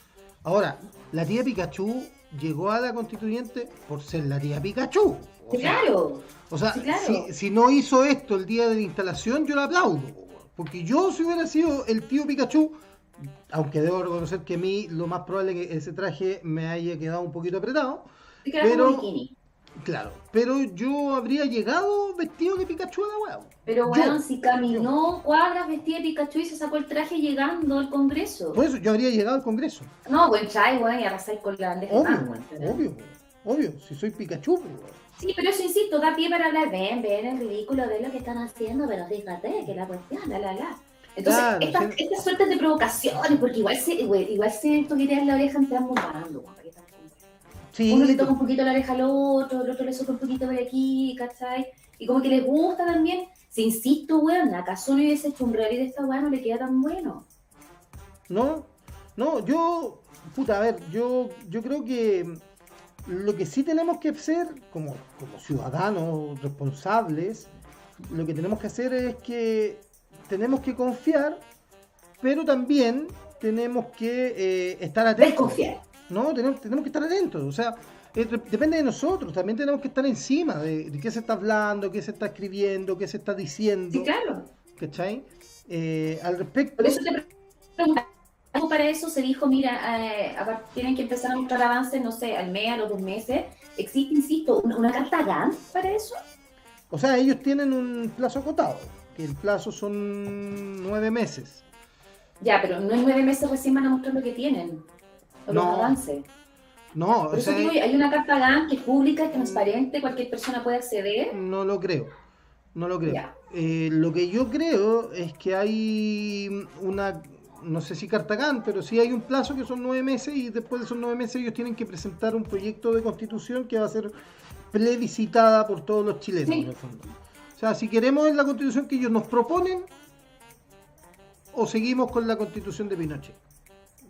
Ahora, la tía Pikachu llegó a la constituyente por ser la tía Pikachu. O Sí, sea, claro. o sea, Sí, claro. si, si no hizo esto el día de la instalación, yo la aplaudo. Porque yo, si hubiera sido el tío Pikachu, aunque debo reconocer que a mí lo más probable es que ese traje me haya quedado un poquito apretado, pero- como bikini. Claro, pero yo habría llegado vestido de Pikachu a la. Pero bueno, si caminó cuadras vestida de Pikachu y se sacó el traje llegando al Congreso. Por eso yo habría llegado al Congreso. No, buen chai, weón, y arrasáis con la bandeja de pan, Obvio, weón. obvio, obvio, si soy Pikachu. pues, weón. Sí, pero eso insisto, da pie para hablar, ven, ven el ridículo de lo que están haciendo, pero fíjate que la cuestión, la, la, la. Entonces, Claro, estas, sí. estas suertes de provocaciones, porque igual se, güey, igual se toquetean la oreja entre ambos bandos, güey, Sí, Uno le toca un poquito la oreja al otro, el otro le sopla un poquito por aquí, ¿cachai? Y como que les gusta también. Si insisto, weón, acaso no hubiese hecho un reality de esta weá, no le queda tan bueno. No, no, yo, puta, a ver, yo, yo creo que lo que sí tenemos que hacer como, como ciudadanos responsables, lo que tenemos que hacer es que tenemos que confiar, pero también tenemos que eh, estar atentos. Desconfiar. No, tenemos, tenemos que estar atentos. O sea, de- depende de nosotros. También tenemos que estar encima de, de qué se está hablando, qué se está escribiendo, qué se está diciendo. Sí, claro. ¿Cachai? Eh, al respecto. Por eso te preguntaba, algo para eso se dijo, mira, eh, a tienen que empezar a mostrar avances, no sé, al mes, a los dos meses. ¿Existe, insisto, una, una carta GAN para eso? O sea, ellos tienen un plazo acotado, que el plazo son nueve meses. Ya, pero no en nueve meses recién van a mostrar lo que tienen, los No. avances. No, Por o eso sea, digo, hay una carta GAN que es pública, es transparente, cualquier persona puede acceder. no lo creo. No lo creo. Eh, lo que yo creo es que hay una, no sé si Cartagán, pero sí hay un plazo que son nueve meses y después de esos nueve meses ellos tienen que presentar un proyecto de constitución que va a ser plebiscitada por todos los chilenos, Sí. en el fondo. O sea, si queremos la constitución que ellos nos proponen o seguimos con la constitución de Pinochet.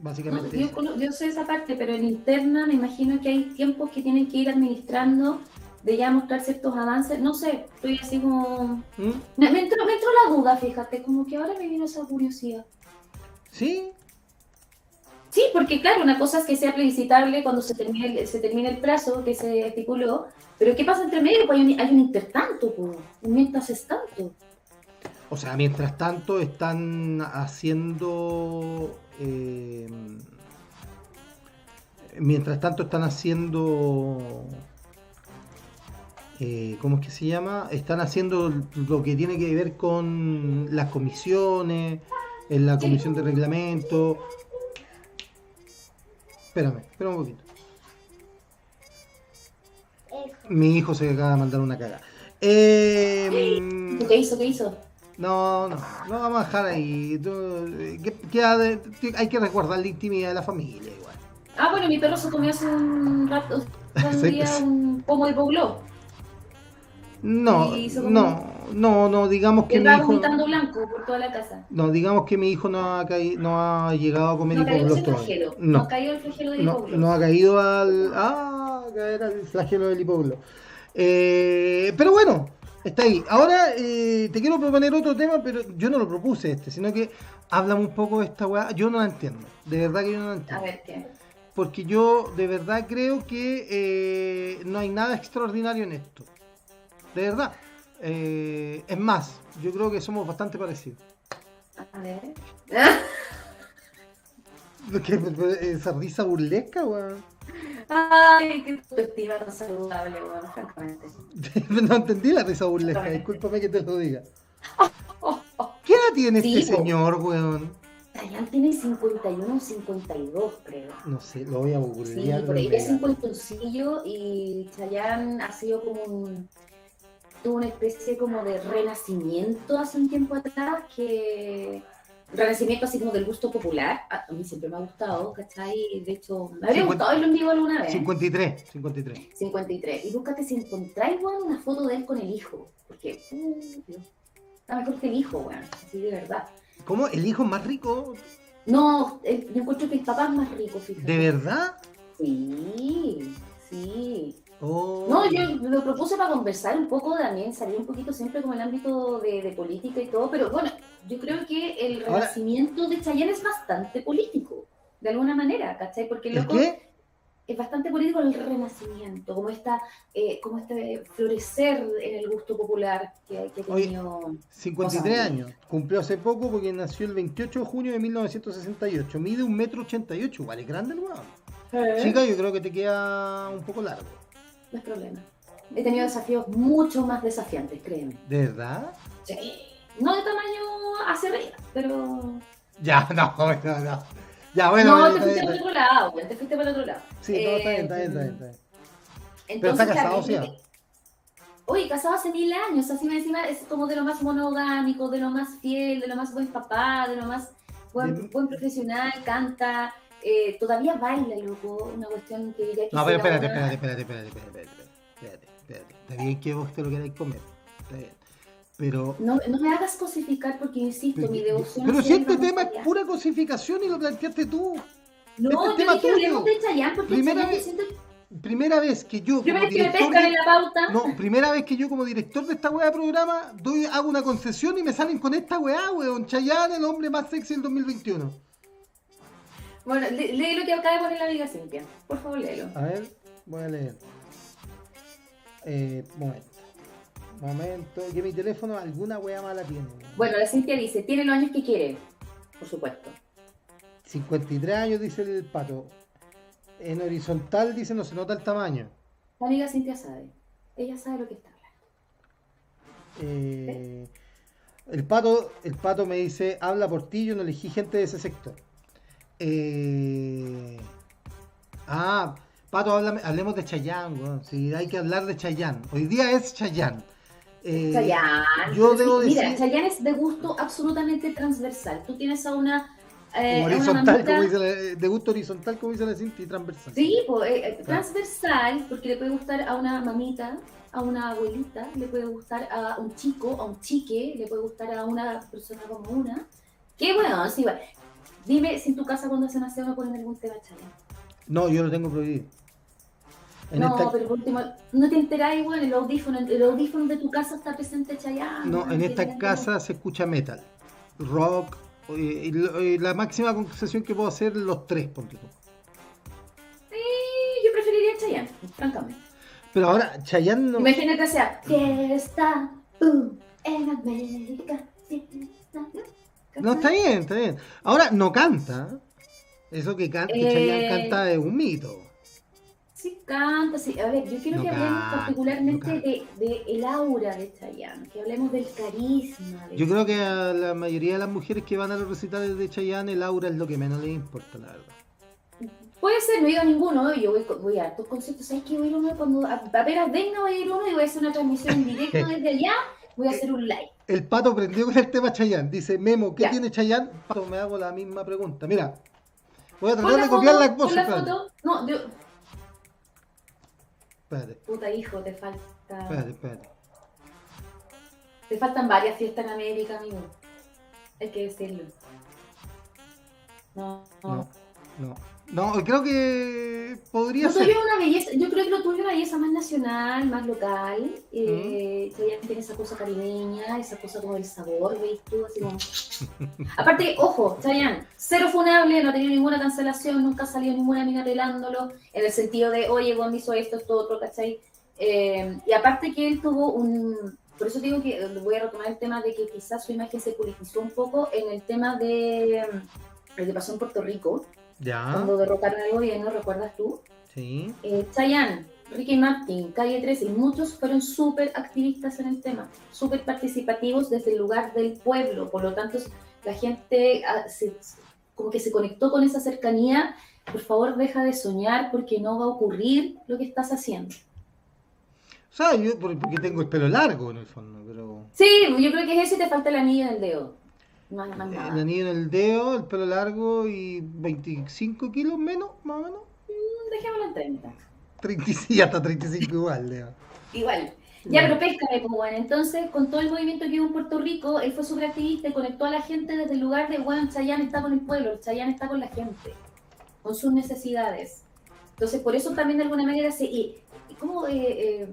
No, Básicamente. yo, sé esa parte, pero en interna me imagino que hay tiempos que tienen que ir administrando de ya mostrar ciertos avances. No sé, estoy así como... ¿Mm? Me, me entró, me entró la duda, fíjate, como que ahora me vino esa curiosidad. ¿Sí? Sí, porque claro, una cosa es que sea plebiscitable cuando se termine el, se termine el plazo que se estipuló, pero ¿qué pasa entre medio? Pues hay un, hay un intertanto, pues, mientras es tanto. O sea, mientras tanto están haciendo... eh, mientras tanto están haciendo... eh, ¿Cómo es que se llama? Están haciendo lo que tiene que ver con las comisiones, en la comisión de reglamento. Espérame, espera un poquito. Mi hijo se acaba de mandar una caga. Eh, ¿Tú ¿Qué hizo? ¿Qué hizo? No, no, no vamos a dejar ahí. Tú, eh, que- de- hay que resguardar la intimidad de la familia igual. Ah, bueno, mi perro se comió hace un rato, un día un pomo de pobló. No, no, no, no, digamos Que que mi hijo. vomitando blanco por toda la casa. No, digamos que mi hijo no ha, caído, no ha llegado a comer No hipoglos todavía. No. No, cayó el flagelo del no, no ha caído al. Ah, caer al flagelo del hipoglo. Eh, pero bueno, está ahí. Ahora eh, te quiero proponer otro tema, pero yo no lo propuse este, sino que háblame un poco de esta weá. Yo no la entiendo. De verdad que yo no la A entiendo. ver qué. Porque yo de verdad creo que eh, no hay nada extraordinario en esto. De verdad. Eh, es más, yo creo que somos bastante parecidos. A ver. ¿Qué, esa risa burlesca, weón. Ay, qué autoestima tan saludable, bueno, francamente. No entendí la risa burlesca, discúlpame que te lo diga. ¿Qué edad tiene Sí, este señor, weón? Dayan tiene 51 o 52, creo. No sé, lo voy a Sí, googlear. por ahí es un cuentoncillo y Chayanne ha sido como un... tuvo una especie como de renacimiento hace un tiempo atrás que... Renacimiento así como del gusto popular. A a mí siempre me ha gustado, ¿cachai? De hecho, me habría Cincuenta- gustado verlo en vivo alguna vez. 53, 53. 53. Y búscate si encontráis, weón, una foto de él con el hijo. Porque, uh, Dios, está mejor que el hijo, weón. Así de verdad. ¿Cómo? ¿El hijo más rico? No, el- yo encuentro que el papá es más rico, fíjate. ¿De verdad? Sí, sí. Oh. No, yo lo propuse para conversar un poco también, salir un poquito siempre como el ámbito de, de política y todo, pero bueno, yo creo que el Ahora- renacimiento de Chayanne es bastante político, de alguna manera, ¿cachai? Porque el ¿El loco qué? es bastante político el renacimiento, como esta, eh, como este florecer en el gusto popular que, que ha tenido. 53 Cosa. años. Cumplió hace poco porque nació el 28 de junio de 1968. Mide un metro 88. Igual es grande el weón. Chica, yo creo que te queda un poco largo. No es problema. He tenido desafíos mucho más desafiantes, créeme. ¿De verdad? Sí. No de tamaño hacia arriba, pero Ya, no, no, no. Ya, bueno, no, te fuiste para otro lado, te fuiste para el otro lado. Sí, no, está bien, está bien, está bien. Está bien. Entonces, Pero está casado, ¿sí? Oye, casado hace mil años, así me encima es como de lo más monogámico, de lo más fiel, de lo más buen papá, de lo más buen profesional, canta, eh, todavía baila, loco, una cuestión que ya No, pero espérate, espérate, espérate, espérate, espérate, espérate, espérate, espérate. Está bien que vos te lo queráis comer. Está bien. Pero. No, no me hagas cosificar porque, insisto, mi devoción Pero si este tema es pura cosificación y lo planteaste tú. No, este yo tema dije, hablemos de Chayanne porque Primera vez- siento Primera vez que yo, como Primera vez que director de... en la pauta. No, primera vez que yo como director de esta weá de programa doy, hago una concesión y me salen con esta weá, weón. Chayanne, el hombre más sexy del 2021. Bueno, le- lee lo que acaba de poner la amiga Cintia. Por favor, léelo. A ver, voy a leer. Eh, momento. Momento. Que mi teléfono alguna weá mala tiene. Bueno, la Cintia dice, tiene los años que quiere. Por supuesto. 53 años, dice el pato. En horizontal, dice, no se nota el tamaño. La amiga Cintia sabe. Ella sabe lo que está hablando. Eh, el pato, el pato me dice, habla por ti, yo no elegí gente de ese sector. Eh, ah, pato, háblame- hablemos de Chayanne. Sí, hay que hablar de Chayanne. Hoy día es Chayanne. Eh, Chayanne. yo debo Mira, decir- Chayanne es de gusto absolutamente transversal. Tú tienes a una... eh, horizontal, mamita- como dice la- de gusto horizontal, como dice la Cinti, y transversal. Sí, pues, eh, transversal, porque le puede gustar a una mamita, a una abuelita, le puede gustar a un chico, a un chique, le puede gustar a una persona como una. Qué bueno, sí, bueno. Dime si en tu casa cuando hacen aseo no ponen algún tema Chayanne. No, yo lo tengo prohibido. En no, esta, pero por último, no te enteráis, igual, el audífono, el audífono de tu casa está presente Chayanne. no, en esta casa se escucha metal, rock, y, la máxima concesión que puedo hacer los tres, ponte tú. Sí, yo preferiría Chayanne, francamente. Pero ahora, Chayanne no... Imagínate que sea fiesta, uh, en América. No, está bien, está bien. Ahora, no canta. Eso que canta, que Eh, Chayanne canta es un mito. Sí, canta, sí. A ver, yo quiero No que hablemos canta, particularmente no de, de el aura de Chayanne, que hablemos del carisma. de Yo creo que a la mayoría de las mujeres que van a los recitales de Chayanne, el aura es lo que menos les importa, la verdad. Puede ser, no he ido a ninguno, yo voy, voy a hartos conciertos, ¿sabes qué? Voy a ir uno cuando a- apenas venga voy a ir uno y voy a hacer una transmisión en directo desde allá Voy a hacer un like. El pato prendió con el tema Chayanne. Dice, Memo, ¿qué Ya. tiene Chayanne? Pato, me hago la misma pregunta. Mira, voy a tratar de copiar la voz. la foto. No, yo... espérate, Puta hijo, te falta... espérate, espérate. Te faltan varias fiestas en América, amigo. Hay que decirlo. No, no. No, no. No, creo que podría Lo ser. una belleza, yo creo que lo tuyo es una belleza más nacional, más local. Eh, Chayanne tiene esa cosa caribeña, esa cosa como el sabor, ¿veis tú? Así como... Aparte, ojo, Chayanne, cero funable, no ha tenido ninguna cancelación, nunca ha salido ninguna mina pelándolo, en el sentido de, oye, Juan hizo esto, esto, otro, ¿cachai? Eh, y aparte que él tuvo un... Por eso digo que eh, voy a retomar el tema de que quizás su imagen se politizó un poco en el tema de... El que pasó en Puerto Rico, Ya, cuando derrocaron al gobierno, ¿recuerdas tú? sí. eh, Chayanne, Ricky Martin, Calle 13 y muchos fueron súper activistas en el tema, súper participativos desde el lugar del pueblo, por lo tanto la gente ah, se- como que se conectó con esa cercanía, por favor deja de soñar porque no va a ocurrir lo que estás haciendo. O sea, yo por- porque tengo el pelo largo en el fondo, pero Sí, yo creo que es eso y te falta el anillo en el dedo. Más, el nada. anillo en el dedo, el pelo largo y 25 kilos menos, más o menos. Dejémoslo en 30. 35, hasta 35 igual, Leo. Igual. Ya, pero péscame, pues, bueno. Entonces, con todo el movimiento que hubo en Puerto Rico, él fue súper activista y conectó a la gente desde el lugar de, bueno, Chayanne está con el pueblo, el Chayanne está con la gente, con sus necesidades. Entonces, por eso también de alguna manera se... y- ¿Cómo eh, eh,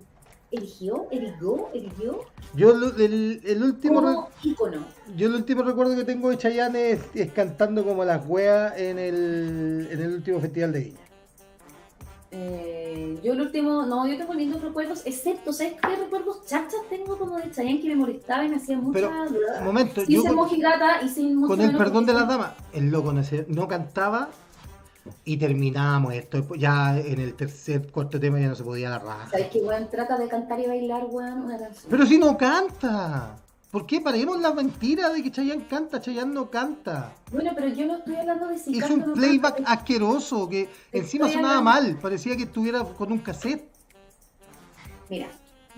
eligió? ¿Eligió? ¿Eligió? Yo el, el último ícono. yo el último recuerdo que tengo de Chayanne es, es cantando como las weas en el, en el último festival de Viña. Eh, yo el último, no, yo tengo lindos recuerdos, excepto, ¿sabes qué recuerdos chachas tengo como de Chayanne que me molestaba y me hacía mucha... Pero, un momento, sin yo con, mojigata y sin mucho con el perdón de las damas, el loco no, se- no cantaba y terminamos esto. Ya en el tercer, cuarto tema ya no se podía la raja. ¿Sabes qué, weón? Trata de cantar y bailar, weón, una canción. Pero si no canta. ¿Por qué? Paremos la mentira de que Chayanne canta. Chayanne no canta. Bueno, pero yo no estoy hablando de si o un no playback canta. asqueroso que encima sonaba hablando- mal. Parecía que estuviera con un cassette. Mira,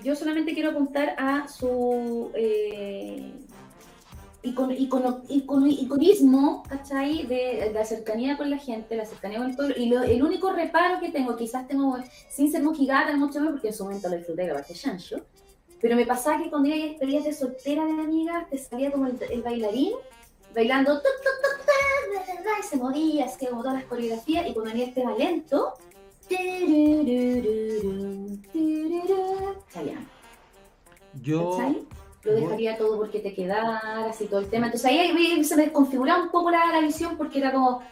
yo solamente quiero apuntar a su eh, icon- icono- icono- iconismo, ¿cachai? De, de la cercanía con la gente, la cercanía con el pueblo. Y lo- el único reparo que tengo, quizás tengo, sin ser mojigata, mucho más, porque en su momento lo disfruté la parte chancho, pero me pasaba que cuando iba a despedidas de soltera de amigas, te salía como el, el bailarín bailando, da, da, da, y se movía, hacía como todas las coreografías, y cuando venía el tema lento, tururururu, tururú, Chayanne. Yo. ¿Cachai? Lo dejaría todo porque te quedaras y todo el tema. Entonces ahí, se me desconfiguraba un poco la, la visión porque era como,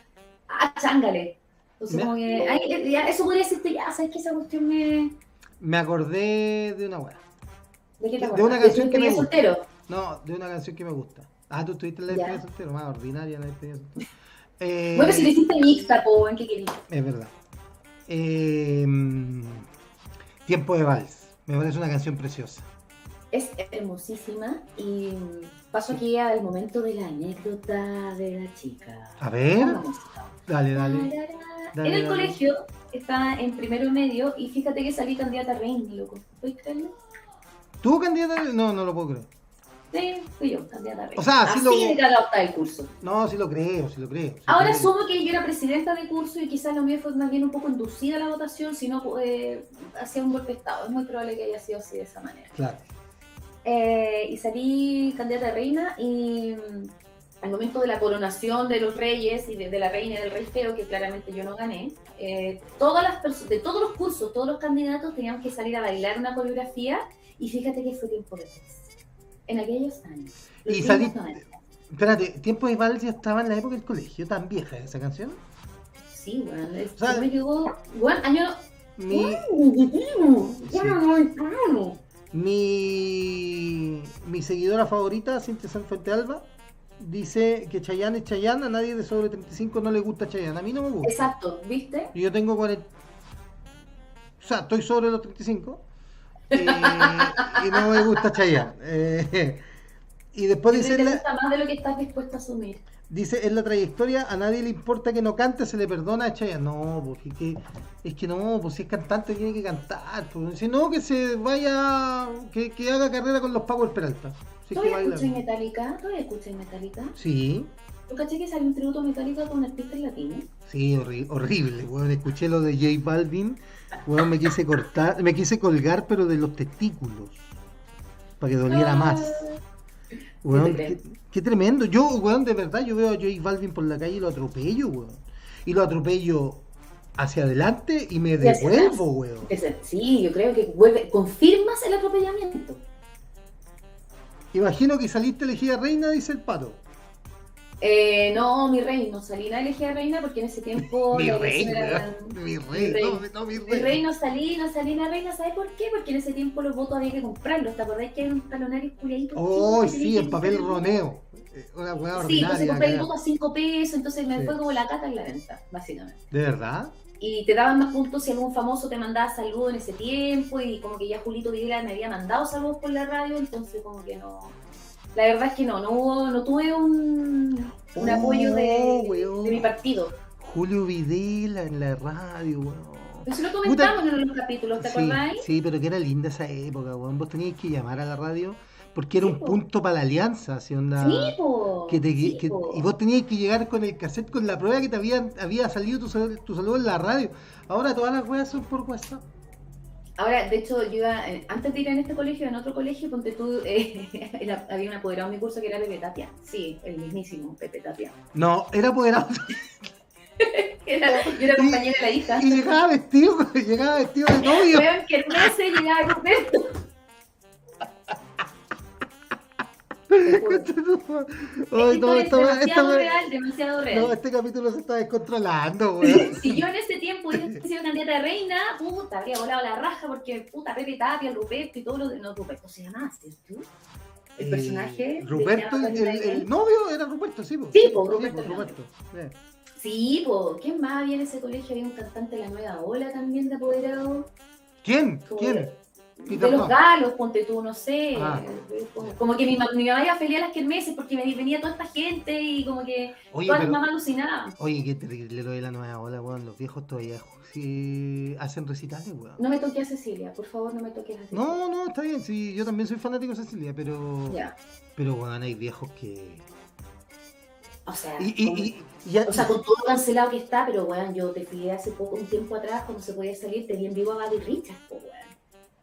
ah, chángale. Entonces, Me- como que, ahí, eh, ya, eso podría decirte, ya, ¿sabes que Esa cuestión me. Me acordé de una wea. ¿De qué te De acuerdas? una canción que me gusta. soltero? No, de una canción que me gusta. Ah, tú estuviste en la despedida soltero, más ordinaria la despedida soltero. Eh, Bueno, si le hiciste mixta, po, ¿en qué querías? Es verdad. Eh, Tiempo de Vals. Me parece una canción preciosa. Es hermosísima y paso aquí al momento de la anécdota de la chica. A ver, dale, dale. Dale, en el dale. colegio está en primero medio y fíjate que salí candidata a reina, loco. ¿Puedes creerlo? ¿Tuvo candidata? No, no lo puedo creer. Sí, fui yo, candidata a reina. O sea, sí Así lo- de está el curso. No, sí lo creo, sí lo creo. sí Ahora creo. asumo que yo era presidenta de curso y quizás lo mío fue más bien un poco inducida a la votación, si no eh, hacía un golpe de estado. Es muy probable que haya sido así de esa manera. Claro. Eh, y salí candidata a reina y mm, al momento de la coronación de los reyes y de, de la reina y del rey feo, que claramente yo no gané, eh, todas las de todos los cursos, todos los candidatos teníamos que salir a bailar una coreografía y fíjate que fue tiempo de paz. En aquellos años. Y salí- 90. Espérate, Tiempo de Vals ya estaba en la época del colegio, tan vieja esa canción. Sí, bueno, O sea, me llegó, bueno, año... Mi, Bueno, mi, mi seguidora favorita, Cintia Sanfuente Alba, dice que Chayanne es Chayanne, a nadie de sobre 35 no le gusta Chayanne. A mí no me gusta. Exacto, ¿viste? Y Yo tengo 40. O sea, estoy sobre los 35. eh, y no me gusta Chayanne. Eh, Y después dice, te la- gusta más de lo que estás dispuesto a asumir. dice, en la trayectoria a nadie le importa que no cante, se le perdona a Chayanne. No, porque es que, es que no, pues si es cantante tiene que cantar. Pues. Si no, que se vaya, que, que haga carrera con los Power Peralta. Si es que ¿Todavía baila escuchas bien. Metallica? ¿Todavía Metallica? Sí, ¿Tú caché que salió un tributo a Metallica con artistas latinos? sí, horri- horrible, weón. Escuché lo de J Balvin, weón, me quise cortar, me quise colgar, pero de los testículos. Para que doliera más. Weón, qué, tremendo. Yo, weón, de verdad, yo veo a J Balvin por la calle y lo atropello, weón. Y lo atropello hacia adelante y me devuelvo, weón. Sí, yo creo que vuelve, confirmas el atropellamiento. Imagino que saliste elegida reina, dice el pato. Eh, no, mi rey, no salí la elegida reina porque en ese tiempo Mi rey, elección era weón. tan- Mi rey, rey. no, no, mi Mi rey. rey no salí, no salí la reina, ¿sabes por qué? Porque en ese tiempo los votos había que comprarlos. ¿Te acordás que hay unos talonarios culiaditos? Oh, sí, en papel roneo. Eh, Una weá Sí, entonces compré el voto a 5 pesos, entonces me Sí. fue como la caca en la venta, básicamente. ¿De verdad? Y te daban más puntos si algún famoso te mandaba saludos en ese tiempo y como que ya Julito Videla me había mandado saludos por la radio, entonces como que no... La verdad es que no, no hubo, no tuve un, un Oh, apoyo de, weón. de mi partido. Julio Videla en la radio, weón. Eso lo comentamos en uno de los capítulos, ¿te Sí, acordáis? sí, pero que era linda esa época, weón. Vos teníais que llamar a la radio porque era Sí, un po. punto para la alianza, así onda. Sí, po. que te- sí, que- po. y vos tenías que llegar con el cassette con la prueba que te había, había salido tu, tu saludo en la radio. Ahora todas las weas son por WhatsApp. Ahora, de hecho, yo iba, eh, antes de ir en este colegio, en otro colegio, ponte tú, eh, era- había un apoderado en mi curso que era Pepe Tapia. Sí, el mismísimo Pepe Tapia. No, era apoderado. Era, yo era compañera de la hija. y llegaba vestido, llegaba vestido de novio. Weón, que meses llegaba Roberto. Te Ay, Esto no, es esta- demasiado esta- real, demasiado real. no, este capítulo se está descontrolando, weón. Si yo en ese tiempo hubiese sido candidata de reina, puta, habría volado la raja porque puta Pepe Tapia, el Ruperto y todo lo de. No, Ruperto se llama, ¿cierto? El Eh, personaje. de Ruperto, el, el- novio era Ruperto, sí, po. Sí, po, Ruperto po. Bien. Sí, pues, ¿quién más había en ese colegio? Había un cantante de la nueva ola también de apoderado. ¿Quién? ¿Quién? De- los galos, ponte tú, no sé. Ah. Como, como que mi, mi mamá iba feliz a las kermeses porque me venía toda esta gente y como que Oye, todas pero- las mamás alucinaban. Oye, qué terrible lo de la nueva ola, weón. Los viejos todavía sí, hacen recitales, weón. No me toques a Cecilia, por favor, no me toques a Cecilia. No, no, está bien. Sí, yo también soy fanático de Cecilia, pero. Ya. Pero, weón, hay viejos que. O sea, Y, con- y, y ya- o sea, con todo cancelado que está, pero weón, yo te fui hace poco, un tiempo atrás, cuando se podía salir, te vi en vivo a Buddy Richards, weón.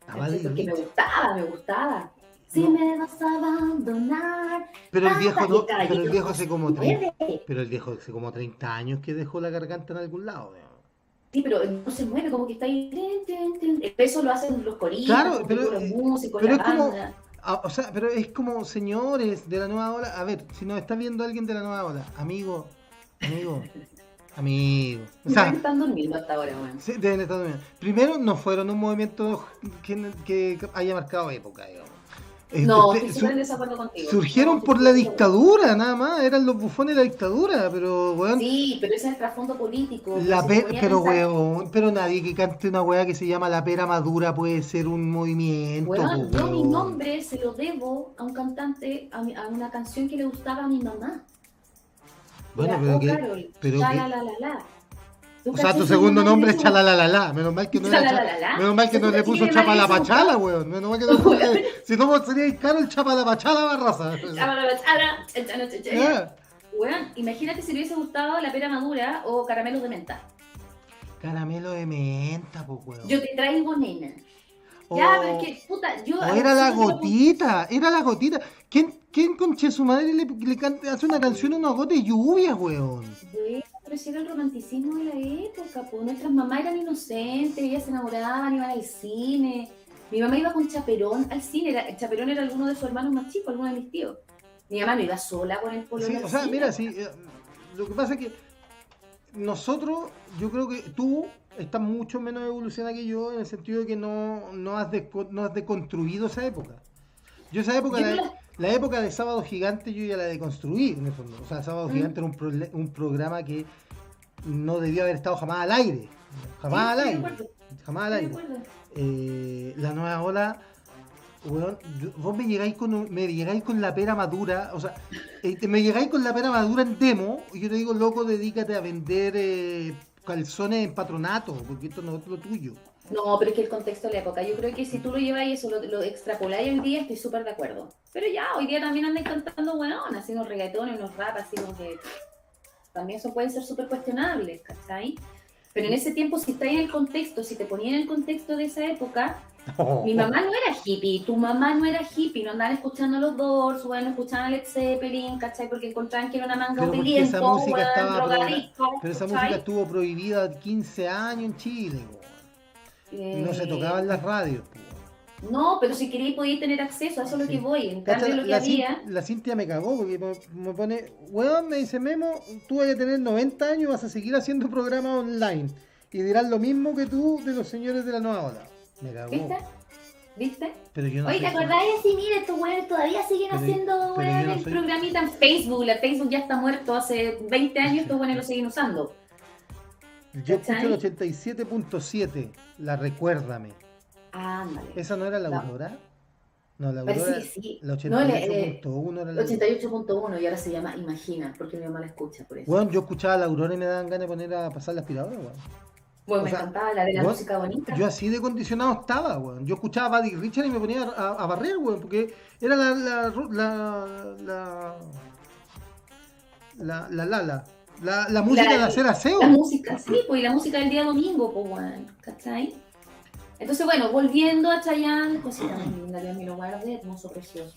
Ah, Porque me Rich. gustaba, me gustaba. Si No. me vas a abandonar. Pero el viejo no, pero el viejo hace como 30, muere. pero el viejo hace como 30 años que dejó la garganta en algún lado, weón. Sí, pero no se mueve, como que está ahí. Eso lo hacen los coristas, Claro, como pero- los músicos, pero la es como- banda. Ah, o sea, pero es como señores de la nueva ola. A ver, si nos está viendo alguien de la nueva ola, amigo, amigo, amigo. O sea, están durmiendo hasta ahora, weón. Sí, deben estar durmiendo. Primero, no fueron un movimiento que, que haya marcado época, digamos. Eh, No, te- estoy su- súper en desacuerdo contigo. surgieron por la dictadura, nada más. Eran los bufones de la dictadura, pero, weón. Sí, pero ese es el trasfondo político. La pe- pero, weón, pero nadie que cante una weá que se llama La Pera Madura puede ser un movimiento. Weón, yo mi nombre se lo debo a un cantante, a, mi- a una canción que le gustaba a mi mamá. Bueno, pero Oh que. Carol, pero Cha que- la la la la. ¿Tú O sea, tu segundo nombre es Chalalalala. Menos mal que no era. Menos mal que no le puso que chapa a la nadie se pachala, buscaba. weón. Menos mal que no le puso. Si no, sería caro el chapa a la pachala barraza. Chaba la la chala, cha, cha, cha, cha. Ya. Weón, imagínate si le hubiese gustado la pera madura o caramelos de menta. Caramelo de menta, pues, weón. Yo te traigo nena. Ya, O- pero es que, puta, yo. era la gotita, era la gotita. ¿Quién, quién conche su madre le, le canta- hace una canción a una gota de lluvia, weón? Pero si era el romanticismo de la época, pues nuestras mamás eran inocentes, ellas se enamoraban, iban al cine. Mi mamá iba con Chaperón al cine, era, Chaperón era alguno de sus hermanos más chicos, alguno de mis tíos. Mi mamá no iba sola con el polo. Sí, o sea, mira, sí, eh, lo que pasa es que nosotros, yo creo que tú estás mucho menos evolucionada que yo en el sentido de que no, no, has, desco- no has deconstruido esa época. Yo esa época, Yo la, no la- la época de Sábado Gigante, yo ya la deconstruí en el fondo. O sea, Sábado Mm. Gigante era un, programa que no debió haber estado jamás al aire. Jamás al aire. Jamás al aire. Eh, la nueva ola yo- vos me llegáis con un- me llegáis con la pera madura, o sea, eh, me llegáis con la pera madura en demo y yo te digo, loco, dedícate a vender eh, calzones en patronato, porque esto no es lo tuyo. No, pero es que el contexto de la época. Yo creo que si tú lo llevas y eso lo, lo extrapoláis hoy día, estoy súper de acuerdo. Pero ya, hoy día también andan cantando, bueno, haciendo reggaetones, unos rap, así como que también eso puede ser súper cuestionable, ¿cachai? Pero en ese tiempo, si estáis en el contexto, si te ponías en el contexto de esa época, mi mamá no era hippie, tu mamá no era hippie, no andaban escuchando a los Doors, bueno, escuchaban a Led Zeppelin, ¿cachai? Porque encontraban que era una manga Pero porque esa música weón, estaba drogadicto, Pero esa ¿cachai? música estuvo prohibida 15 años en Chile, weón. Eh, no se tocaba en las radios. weón. No, pero si queréis podéis tener acceso, a eso es lo que voy. En cambio, lo que la, había... La Cintia me cagó porque me, pone, weón, me dice Memo, tú vas a tener 90 años y vas a seguir haciendo programas online. Y dirán lo mismo que tú de los señores de la nueva ola. Me cagó. ¿Viste? ¿Viste? Pero yo no Oye, ¿te acordáis así? Mira, estos weones todavía siguen Pero- haciendo pero no el soy- programita en Facebook. La Facebook ya está muerto hace 20 años, estos weones lo siguen usando. Yo escucho el 87.7, la recuérdame. Ándale. ¿Esa no era la. Aurora? No, la Aurora. Sí. La 88.1 eh, era la 88.1 y ahora se llama Imagina, porque mi mamá la escucha por eso. Bueno, yo escuchaba la Aurora y me daban ganas de poner a pasar la aspiradora, weón. Bueno. Me encantaba la de la música bonita. Yo así de condicionado estaba, weón. Yo escuchaba a Buddy Richard y me ponía a, barrer, weón, porque era la la la la la, la, la, la la música de hacer aseo. La música, sí, pues y la música del día domingo, pues bueno, ¿cachai? Entonces, bueno, volviendo a Chayanne, cosita muy linda, Dios mío, lo guarde, hermoso, precioso.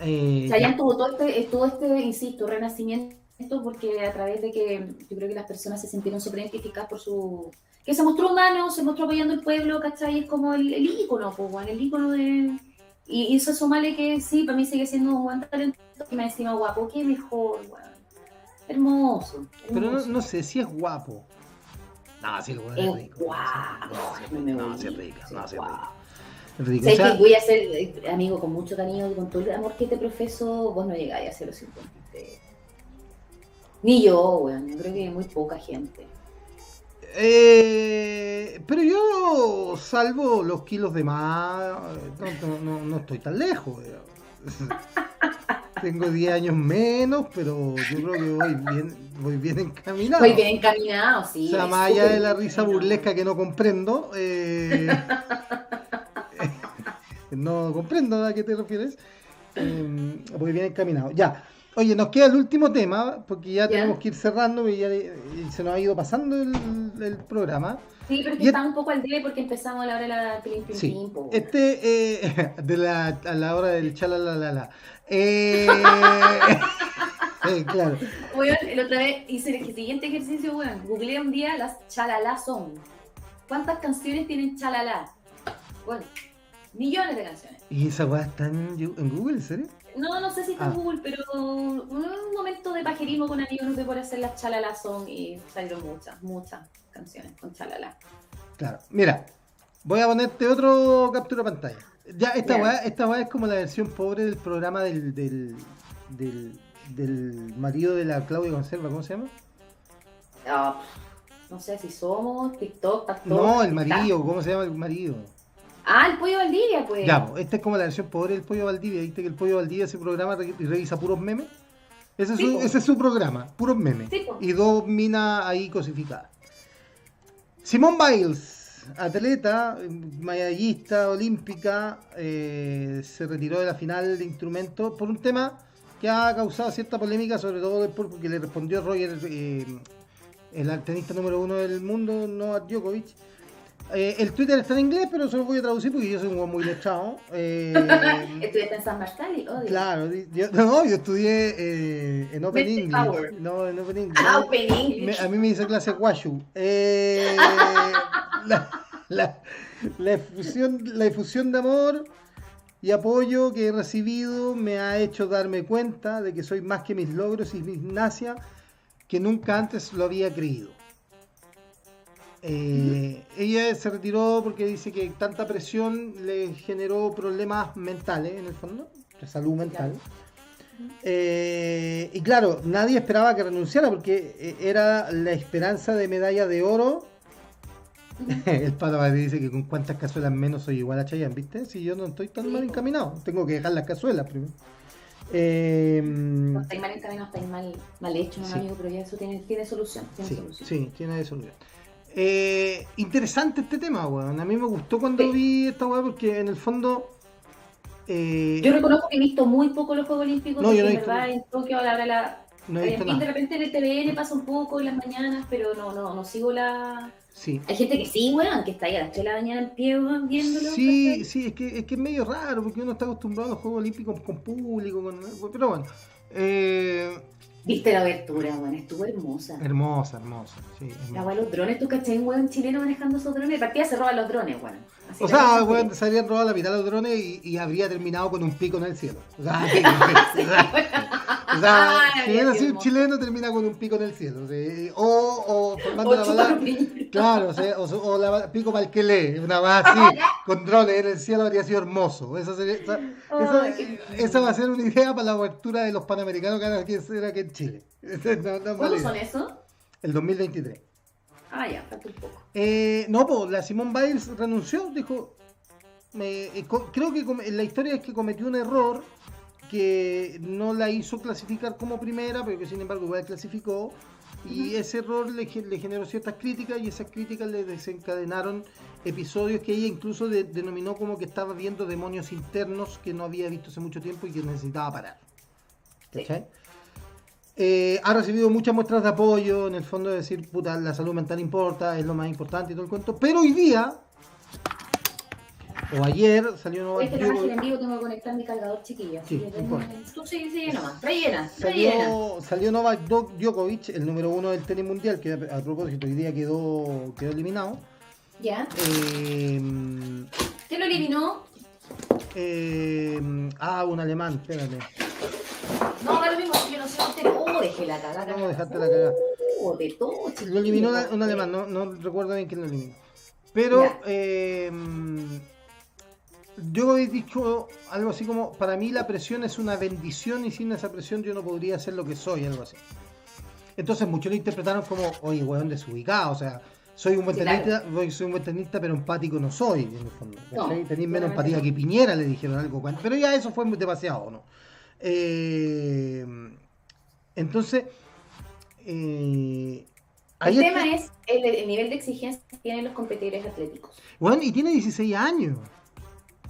Eh, Chayanne tuvo todo este, todo este, insisto, renacimiento, porque a través de que yo creo que las personas se sintieron súper identificadas por su... que se mostró humano, se mostró apoyando el pueblo, ¿cachai? Es como el, el ícono, pues, bueno, el ícono de... Y, y eso sumarle que sí, para mí sigue siendo un buen talento, y me encima guapo, qué mejor, weón. Hermoso, pero no, no sé si es guapo. No, sí, el weón Es es rico. guapo. No, sí es rico. No, sí es rico. Sí rico. Es rico. O ¿Sabes sea, que voy a ser, eh, amigo, con mucho cariño y con todo el amor que te profeso, vos no llegáis a ser los 53. Ni yo, weón. Yo creo que muy poca gente. Eh, pero yo, salvo los kilos de más, no, no- no- no estoy tan lejos. Tengo 10 años menos, pero yo creo que voy bien, voy bien encaminado. Voy bien encaminado, sí. o sea, más allá de la risa burlesca que no comprendo, eh, no comprendo a qué te refieres, eh, voy bien encaminado. Ya, oye, nos queda el último tema, porque ya, tenemos que ir cerrando y, ya, y se nos ha ido pasando el, el programa. Sí, pero es que está un poco al debe porque empezamos a la hora de la Sí. Este, eh, de la, a la hora del chalalalala. Eh, eh, claro. Weón, el otra vez hice el siguiente ejercicio, weón. Googleé un día las chalala son. ¿Cuántas canciones tienen chalala? Bueno, millones de canciones. ¿Y esa weá está en, en Google, en serio? No, no sé si está Ah. Google, pero un momento de pajerismo con amigos no sé por hacer las chalala son y salieron muchas, muchas canciones con chalala. Claro. Mira, voy a ponerte otro captura pantalla. Ya, esta weá, esta weá es como la versión pobre del programa del, del, del, del marido de la Claudia Conserva, ¿cómo se llama? Ah, no sé si somos TikTok, TikTok. No, el marido, ¿cómo se llama el marido? Ah, el pollo Valdivia, pues. Ya, esta es como la versión pobre del Pollo Valdivia. ¿Viste que el Pollo Valdivia ese programa y revisa puros memes? Ese es, Sí, su, po. ese es su programa, puros memes. Sí, y dos minas ahí cosificadas. Simone Biles, atleta, medallista olímpica, eh, se retiró de la final de instrumento por un tema que ha causado cierta polémica, sobre todo después porque le respondió Roger, eh, el tenista número uno del mundo, Novak Djokovic. Eh, el Twitter está en inglés, pero se lo voy a traducir porque yo soy un muy letrado. Eh, Estudiaste en San Marcali, odio. claro, yo, no, yo estudié eh, en Open Mystic English. Power. No, en Open English. Ah, Open English. Me- a mí me hizo clase Guayu. Eh, la, la- la efusión, la efusión de amor y apoyo que he recibido me ha hecho darme cuenta de que soy más que mis logros y mi gimnasia que nunca antes lo había creído. Eh, ella se retiró porque dice que tanta presión le generó problemas mentales, en el fondo, de salud mental. Eh, y claro, nadie esperaba que renunciara porque eh, era la esperanza de medalla de oro El pato Bati dice que con cuántas cazuelas menos soy igual a Chayanne, ¿viste? Si yo no estoy tan Sí, mal encaminado, tengo que dejar las cazuelas primero. Eh, No estáis mal encaminados, estáis mal, mal hecho, Sí. amigo, pero ya eso tiene, tiene solución. Tiene sí, solución. sí, tiene solución. Eh, interesante este tema, weón. A mí me gustó cuando Sí. vi esta weá porque en el fondo. eh, Yo reconozco que he visto muy poco los Juegos Olímpicos, No, yo no he visto en Tokio la la... no he visto de repente en el TVN pasa un poco en las mañanas, pero no, no, no sigo la... Sí. Hay gente que sí, weón, que está ahí a las 3 de la mañana en pie, weón, viéndolo. Sí, sí, es que, es que es medio raro porque uno está acostumbrado a los Juegos Olímpicos con público, con, pero bueno. Eh, Viste la abertura, weón, estuvo hermosa. hermosa, hermosa. Sí, La hermosa. weá, los drones, tú cachai, un weón chileno manejando esos drones. De partida se roban los drones, weón. Así O la sea, weón, se habrían robado la mitad de los drones y, y habría terminado con un pico en el cielo. O sea, sí, sea, o sea, Ay, si hubiera sido chileno, termina con un pico en el cielo. sí. O, o formando O la pico. Claro, o, sea, o, o la pico para el que lee, una más así, con drones en el cielo habría sido hermoso. Esa, sería- esa, Ay, va a ser una idea para la abertura de los panamericanos que van a hacer aquí en Chile. No, no ¿Cuándo son esos? El 2023. Ah, ya, falta un poco. Eh, no, pues la Simone Biles renunció, dijo. me- eh, co- creo que la historia es que cometió un error que no la hizo clasificar como primera, pero que sin embargo igual clasificó. Y ese error le, le generó ciertas críticas y esas críticas le desencadenaron episodios que ella incluso de- denominó como que estaba viendo demonios internos que no había visto hace mucho tiempo y que necesitaba parar. Sí. Eh, ha recibido muchas muestras de apoyo, en el fondo de decir, puta, la salud mental importa, es lo más importante y todo el cuento. Pero hoy día, o ayer, salió Novak Este trabajo en vivo tengo que conectar mi cargador chiquillo. Sí, no. Tú sigue, sigue nomás. Rellena, rellena. salió, salió Novak Djo- Djokovic, el número uno del tenis mundial, que a, propósito hoy día quedó, quedó eliminado. ¿Ya? Eh, ¿Quién lo eliminó? eh, ah, un alemán, espérate. No, da lo mismo, yo no sé usted. Oh, dejé la cagada. No, dejaste la cagada. Oh, de todo, chiquillo. Lo eliminó un alemán, no, no recuerdo bien quién lo eliminó. Pero eh, yo he dicho algo así como, para mí la presión es una bendición y sin esa presión yo no podría ser lo que soy, algo así. Entonces muchos lo interpretaron como, oye, weón, desubicado, o sea, soy un buen Sí, tenista, soy un buen tenista, pero empático no soy, en el fondo. No. Tenéis menos empatía que Piñera, le dijeron algo. Pero ya eso fue muy demasiado, ¿no? Eh, entonces, eh, El tema está- es el, el nivel de exigencia que tienen los competidores atléticos. Bueno, y tiene 16 años.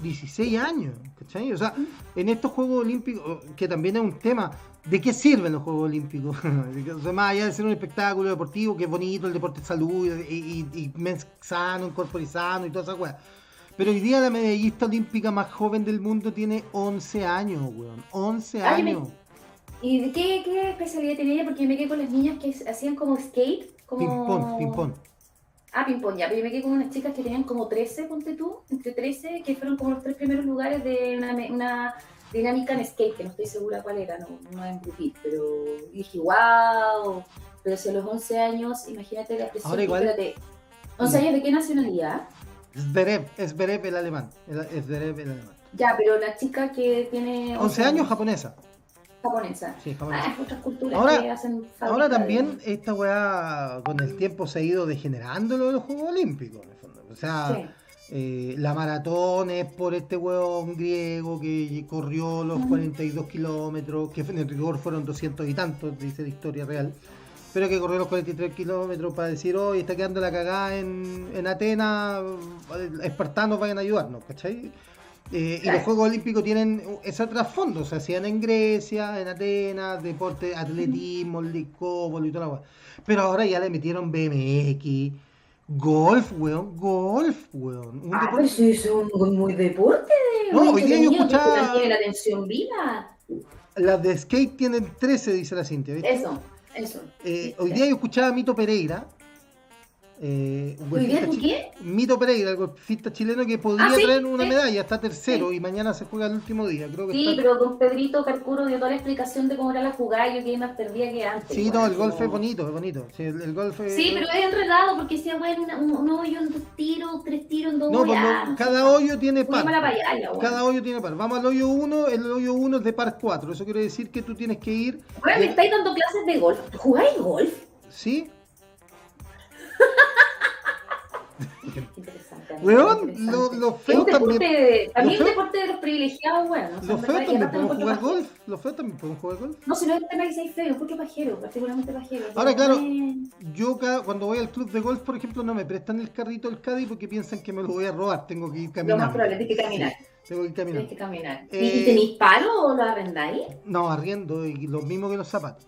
16 años, ¿cachai? O sea, en estos Juegos Olímpicos, que también es un tema, ¿de qué sirven los Juegos Olímpicos? o sea, más allá de ser un espectáculo deportivo, que es bonito, el deporte es salud, y, y, y sano, un cuerpo sano y toda esa weá. Pero hoy día la medallista olímpica más joven del mundo tiene 11 años, weón. 11 Ay, me- años. ¿Y de qué, qué especialidad tenía ella? Porque yo me quedé con las niñas que hacían como skate. Como... Ping-pong, ping-pong. Ah, ping-pong, ya. Pero yo me quedé con unas chicas que tenían como 13, ponte tú, entre 13, que fueron como los tres primeros lugares de una, dinámica en skate, que no estoy segura cuál era, no, no en grupit, pero dije, wow. Pero si a los 11 años, imagínate la presión. Ahora igual- Espérate, ¿11 años de qué nacionalidad? Zverev, Zverev el alemán. Es Zverev el alemán. Ya, pero la chica que tiene 11 años japonesa. Japonesa. Sí, japonesa. Ah, culturas Ahora- que hacen Ahora de- también esta weá con el tiempo se ha ido degenerando lo de los Juegos Olímpicos. en el fondo. O sea, Sí. eh, la maratón es por este weón griego que corrió los 42 kilómetros, que en rigor fueron 200 y tantos, dice la historia real. Pero que corrió los 43 kilómetros para decir, hoy está quedando la cagada en, en Atenas, eh, espartanos vayan a ayudarnos, ¿cachai? Eh, y los Juegos Olímpicos tienen ese trasfondo, se hacían en Grecia, en Atenas, deporte, atletismo, licópolo y toda la weá. Pero ahora ya le metieron BMX, golf, weón, golf, weón. Un Ah, deporte- sí, es un muy, deporte. No, hoy día yo escuchaba- la atención viva. Las de skate tienen 13, dice la Cintia, ¿viste? Eso, eso. Eh, hoy día yo escuchaba a Mito Pereira. Eh, un ¿Hoy día golfista qué? Mito Pereira, el golfista chileno que podría Ah, sí, traer una medalla, está tercero y mañana se juega el último día. Creo que Sí, está... pero con Pedrito Carcuro dio toda la explicación de cómo era la jugada y yo quedé más perdida que antes. Sí, no, el golf como- es bonito, es bonito. Sí, el, el golf es... Sí, pero es enredado porque decía, bueno, un, un hoyo en dos tiros, tres tiros en dos No, pues ya, no cada hoyo tiene par. Cada hoyo tiene par. Vamos al hoyo 1, el hoyo 1 es de par 4. Eso quiere decir que tú tienes que ir... Bueno, me estáis dando clases de golf. ¿Jugáis golf? ¿Sí? Weón, lo- los Es feos un deporte, también. también los un feos- deporte de los privilegiados, weón. O sea, verdad, y también podemos jugar pajero. golf. Los feos también podemos jugar golf. No, si no es el tema que seáis feo, encuentro pajero, particularmente pajero. Ahora, claro, Yo cuando voy al club de golf, por ejemplo, no me prestan el carrito del caddy porque piensan que me lo voy a robar. Tengo que ir Lo caminando. más probable es que caminar. Sí, tengo que ir Tienes caminando. que caminar. Eh, ¿Y, y tenéis palo o lo arrendáis? No, arriendo y lo mismo que los zapatos.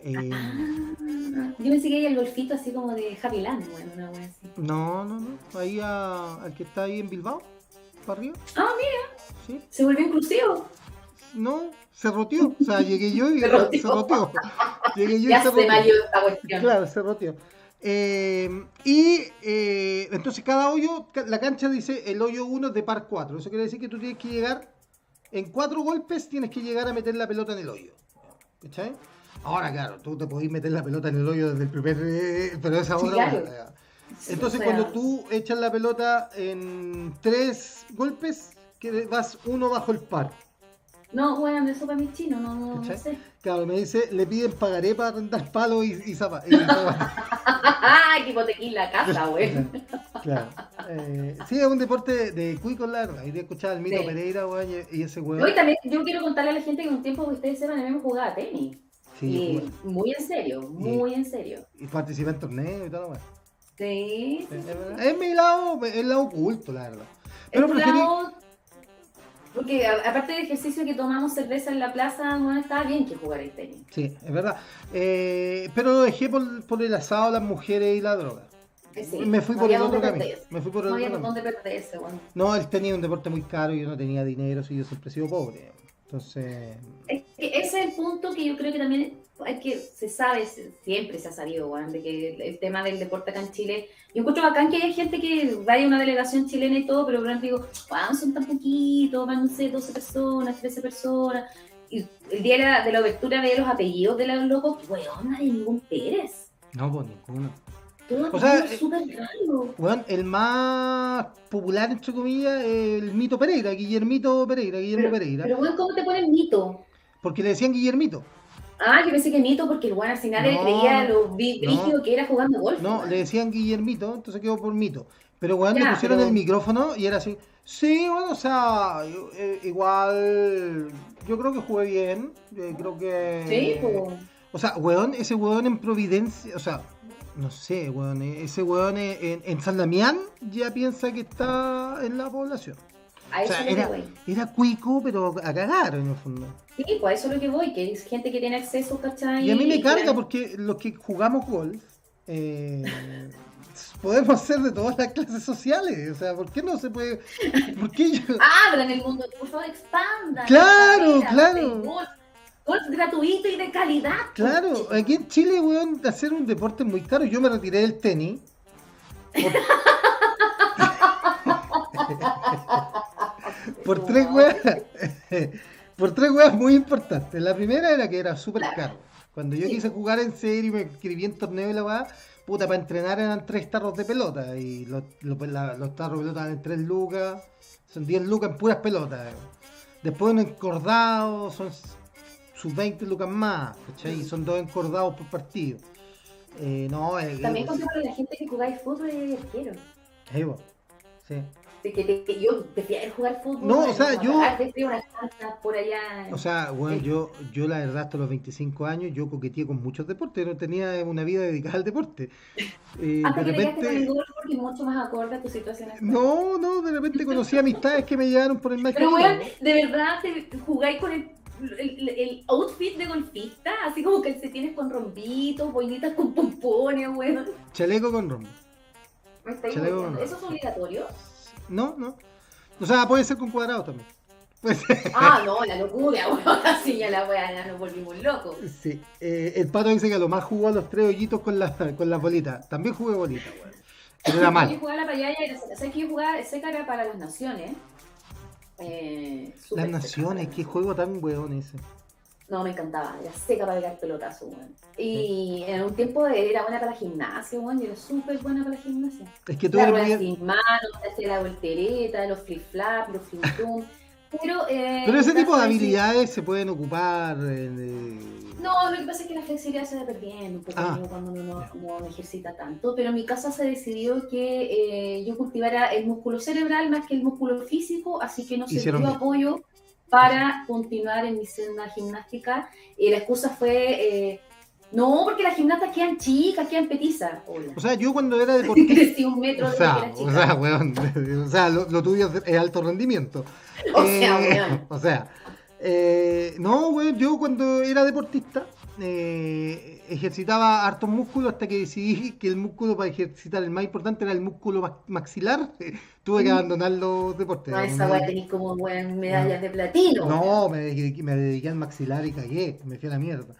Eh, Ah, Yo pensé que hay el golfito así como de Happy Land, bueno, una wea así. no, no, no. Ahí a- al que está ahí en Bilbao, para arriba. Ah, mira, Sí. se volvió inclusivo. No, se roteó. O sea, llegué yo y Se se roteó. Llegué yo y Ya se se roteó. esta cuestión. Claro, se roteó. Eh, y eh, entonces cada hoyo, la cancha dice el hoyo 1 es de par 4. Eso quiere decir que tú tienes que llegar, en cuatro golpes tienes que llegar a meter la pelota en el hoyo. ¿Cachai? Ahora, claro, tú te podés meter la pelota en el hoyo desde el primer... eh, pero esa Sí, hora... claro. Entonces O sea, cuando tú echas la pelota en tres golpes, que vas uno bajo el par. No, bueno, eso para es chino, no, no, no ¿Cachai? sé. Claro, me dice, le piden pagaré para rentar palos y, y zapa- y zapatos. ¡Ay, que la casa, güey! Claro. Eh, sí, es un deporte de, de cuicos, la verdad. Hoy día escuchaba al Mito Sí. Pereira, weón, y, ese weón. No, y también yo quiero contarle a la gente que un tiempo que ustedes sepan, a mí me jugaba tenis. Sí, y muy en serio, muy en serio. y participa en torneos y todo. Sí, sí, Es, sí. Es mi lado, es el lado oculto, la verdad. Pero Es preferí. lado- Porque aparte del ejercicio que tomamos cerveza en la plaza, no estaba bien que jugar el tenis. Sí, es verdad. Eh, pero lo dejé por, por el asado, las mujeres y la droga. Eh, sí, Me fui no por el otro camino. Me fui por el No otro había camino. dónde perderse, bueno. No, él tenía un deporte muy caro y yo no tenía dinero, si yo siempre he sido pobre. Entonces. Es que ese es el punto que yo creo que también hay que, se sabe, siempre se ha sabido, weón, de que el, tema del deporte acá en Chile, yo encuentro bacán que haya gente que vaya a una delegación chilena y todo, pero por ejemplo digo, wow, son tan poquitos, van, no sé, 12 personas, 13 personas, y el día de la, de la obertura veía los apellidos de los locos, weón, no hay ningún Pérez. No, pues ninguno. Todo O sea, eh, súper raro. Weón, el más popular, entre comillas, el Mito Pereira, Guillermito Pereira, Guillermo Pero, Pereira. pero weón, ¿cómo te ponen mito? Porque le decían Guillermito. Ah, yo pensé que mito porque el weón al final No, creía lo bi- no. brígido que era jugando golf. No, le decían Guillermito, entonces quedó por Mito. Pero weón, le pusieron pero- el micrófono y era así. Sí, bueno, o sea, yo, eh, igual. Yo creo que jugué bien. eh, creo que. Sí, pues. O sea, weón, ese weón en Providencia, o sea, no sé, weón, eh, ese weón eh, en, en San Damián ya piensa que está en la población. A O eso sea, es lo que era, cuico, pero a cagar en el fondo. Sí, pues a eso es lo que voy, que es gente que tiene acceso, ¿cachai? Y a mí me carga claro, porque los que jugamos golf eh, podemos ser de todas las clases sociales. O sea, ¿por qué no se puede? ¿Por qué yo? Abran el mundo, por favor, expandan. Claro, claro. Golf, golf gratuito y de calidad. Claro, aquí en Chile, weón, hacer un deporte es muy caro. Yo me retiré del tenis. Por, por tres weas. por tres weas muy importantes. La primera era que era súper caro. Cuando yo Sí. quise jugar en serio y me inscribí en torneo y la weá, puta, para entrenar eran tres tarros de pelota. Y los, los, la- los tarros de pelota eran tres lucas. Son 10 lucas en puras pelotas. Después un encordado, son sus 20 lucas más, ¿cachai? Y son dos encordados por partido. Eh, no, eh, También eh, contra la gente que jugáis fútbol es arquero. eh, bueno, sí. De que, te- que yo prefiero jugar fútbol. No, o bueno, sea, yo- canchas por allá. O sea, bueno, Sí. yo, yo la verdad hasta los 25 años yo coqueteé con muchos deportes, no tenía una vida dedicada al deporte. Eh, Hasta de que con el repente, golf porque es mucho más acorde a tu situación actual. no, no, de repente conocí amistades que me llevaron por el mal Pero, weón, de verdad, te jugáis con el, el, el outfit de golfista, así como calcetines con rombitos, boinitas con pompones, weón. Chaleco con rombo. Me estáis Chaleco con- ¿Eso es obligatorio? No, no. O sea, puede ser con cuadrado también. Puede ser. Ah, no, la locura, weón. Así ya la weá, ya nos volvimos locos. Sí. Eh, el pato dice que a lo más jugó a los tres hoyitos con, la, con las bolitas. También jugué bolitas, weón. Pero era Yo mal. jugaba la payaya ¿sabes que yo jugaba era para las naciones? Eh, Las seca naciones, para qué juego tan weón ese. No, me encantaba, era seca para pegar pelotazo, weón. Y en un tiempo era buena para gimnasia, weón, yo era súper buena para gimnasia. Es que tú La eres sin manos, hacía la voltereta, los flip flap, los flip Pero, eh, Pero ese tipo de sí- habilidades se pueden ocupar en, eh, No, lo que pasa es que la flexibilidad se va perdiendo un poco Ah. cuando uno no, no ejercita tanto, pero en mi casa se decidió que eh, yo cultivara el músculo cerebral más que el músculo físico, así que Hicieron sirvió bien. apoyo para continuar en mi senda gimnástica. Y la excusa fue, eh, no, porque las gimnastas quedan chicas, quedan petizas. Hola. O sea, yo cuando era deportista... Crecí un metro O de sea, que era o sea, weón, o sea, lo, lo tuyo es alto rendimiento. O sea, Eh, weón. o sea, eh, no, weón, yo cuando era deportista eh, ejercitaba hartos músculos hasta que decidí que el músculo para ejercitar el más importante era el músculo ma- maxilar. Tuve que abandonar los deportes. No, esa weá tenéis como weón, medallas de platino. no, me dediqué, me dediqué al maxilar y cagué, me fui a la mierda.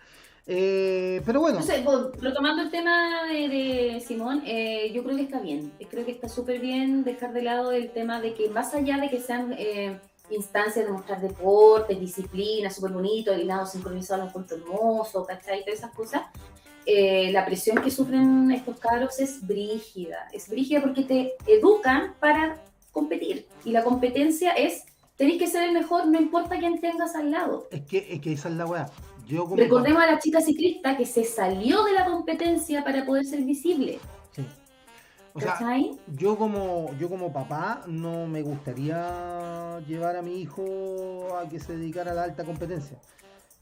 Eh, pero bueno, Entonces, retomando el tema de, de Simón, eh, yo creo que está bien. Creo que está súper bien dejar de lado el tema de que más allá de que sean eh, instancias de mostrar deporte, disciplina, súper bonito, el lado sincronizado, lo encuentro hermoso, ¿cachai? Todas esas cosas. eh, la presión que sufren estos cabros es brígida. Es brígida porque te educan para competir. Y la competencia es, tenéis que ser el mejor, no importa quién tengas al lado. es que, es que esa es la weá. Yo como Recordemos a la chica ciclista que se salió de la competencia para poder ser visible. Sí. O sea, ¿Cachai? yo como, yo como papá no me gustaría llevar a mi hijo a que se dedicara a la alta competencia.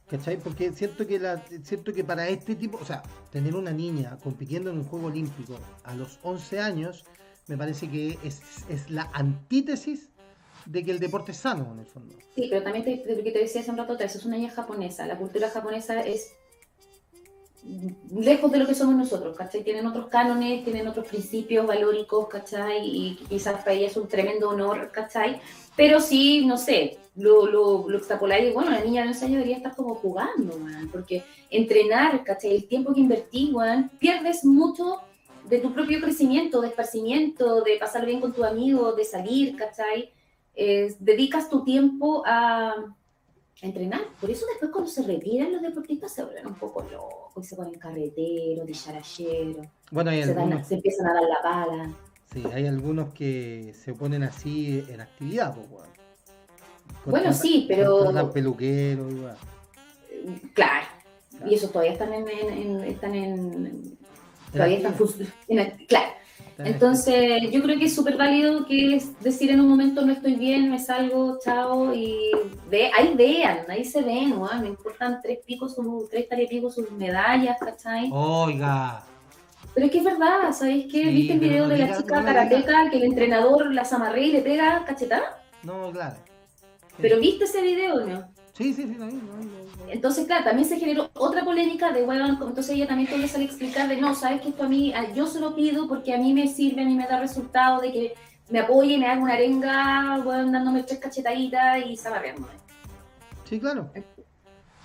¿Cachai? Porque siento que la, siento que para este tipo, o sea, tener una niña compitiendo en un juego olímpico a los 11 años, me parece que es, es la antítesis de que el deporte es sano en el fondo. Sí, pero también te, que te decía hace un rato atrás, es una niña japonesa. La cultura japonesa es lejos de lo que somos nosotros, ¿cachai? Tienen otros cánones, tienen otros principios valóricos, ¿cachai? Y quizás para ella es un tremendo honor, ¿cachai? Pero sí, no sé, lo, lo, lo extrapoláis y bueno, la niña de 11 años debería estar como jugando, man, porque entrenar, ¿cachai? El tiempo que invertí, man, pierdes mucho de tu propio crecimiento, de esparcimiento, de pasar bien con tus amigos, de salir, ¿cachai? Dedicas tu tiempo a, entrenar. Por eso después cuando se retiran los deportistas se vuelven un poco locos, y se ponen carreteros, dicharacheros, Bueno, hay se, algunos, se empiezan a dar la pala. sí, hay algunos que se ponen así en actividad, pues. Bueno, Contratan- sí, pero- contratan peluquero y weón. Eh, Claro. Y esos todavía están en, en- en- están en todavía están en- claro. Entonces, yo creo que es súper válido que es decir en un momento no estoy bien, me salgo, chao, y ve, ahí vean, ahí se ven, ¿no? me importan tres picos, sus, tres tarepicos, sus medallas, ¿cachai? Oiga, Pero es que es verdad, ¿sabéis qué? Sí, ¿Viste el video no de la diga- chica no karateca que el entrenador la zamarrea y le pega cachetada? no, claro. ¿Pero viste ese video no? Sí, sí, sí, vi. Entonces, claro, también se generó otra polémica de, bueno, entonces ella también tuvo que salir a explicar de, no, sabes que esto a mí, yo se lo pido porque a mí me sirve, a mí me da resultado de que me apoye, me haga una arenga, bueno, dándome tres cachetaditas y zamarreándome. Sí, claro.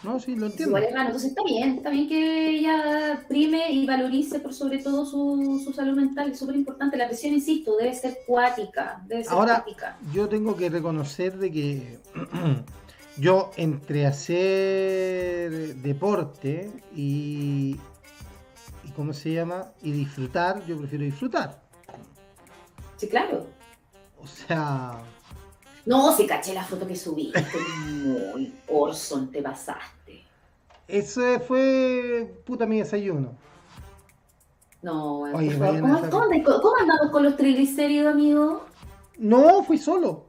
No, sí, lo entiendo. Igual entonces está bien, está bien que ella prime y valorice por sobre todo su, su salud mental, es súper importante. La presión, insisto, debe ser cuática, debe ser Ahora, cuática. yo tengo que reconocer de que yo entre hacer deporte y, y ¿cómo se llama? Y disfrutar, yo prefiero disfrutar. Sí, claro. O sea, No, si caché la foto que subiste, muy Orson, te pasaste. eso fue puta mi desayuno. No, Oye, por favor, vayan ¿cómo, a saber. cómo andas- cómo andamos con los triglicéridos, amigo? No, fui solo.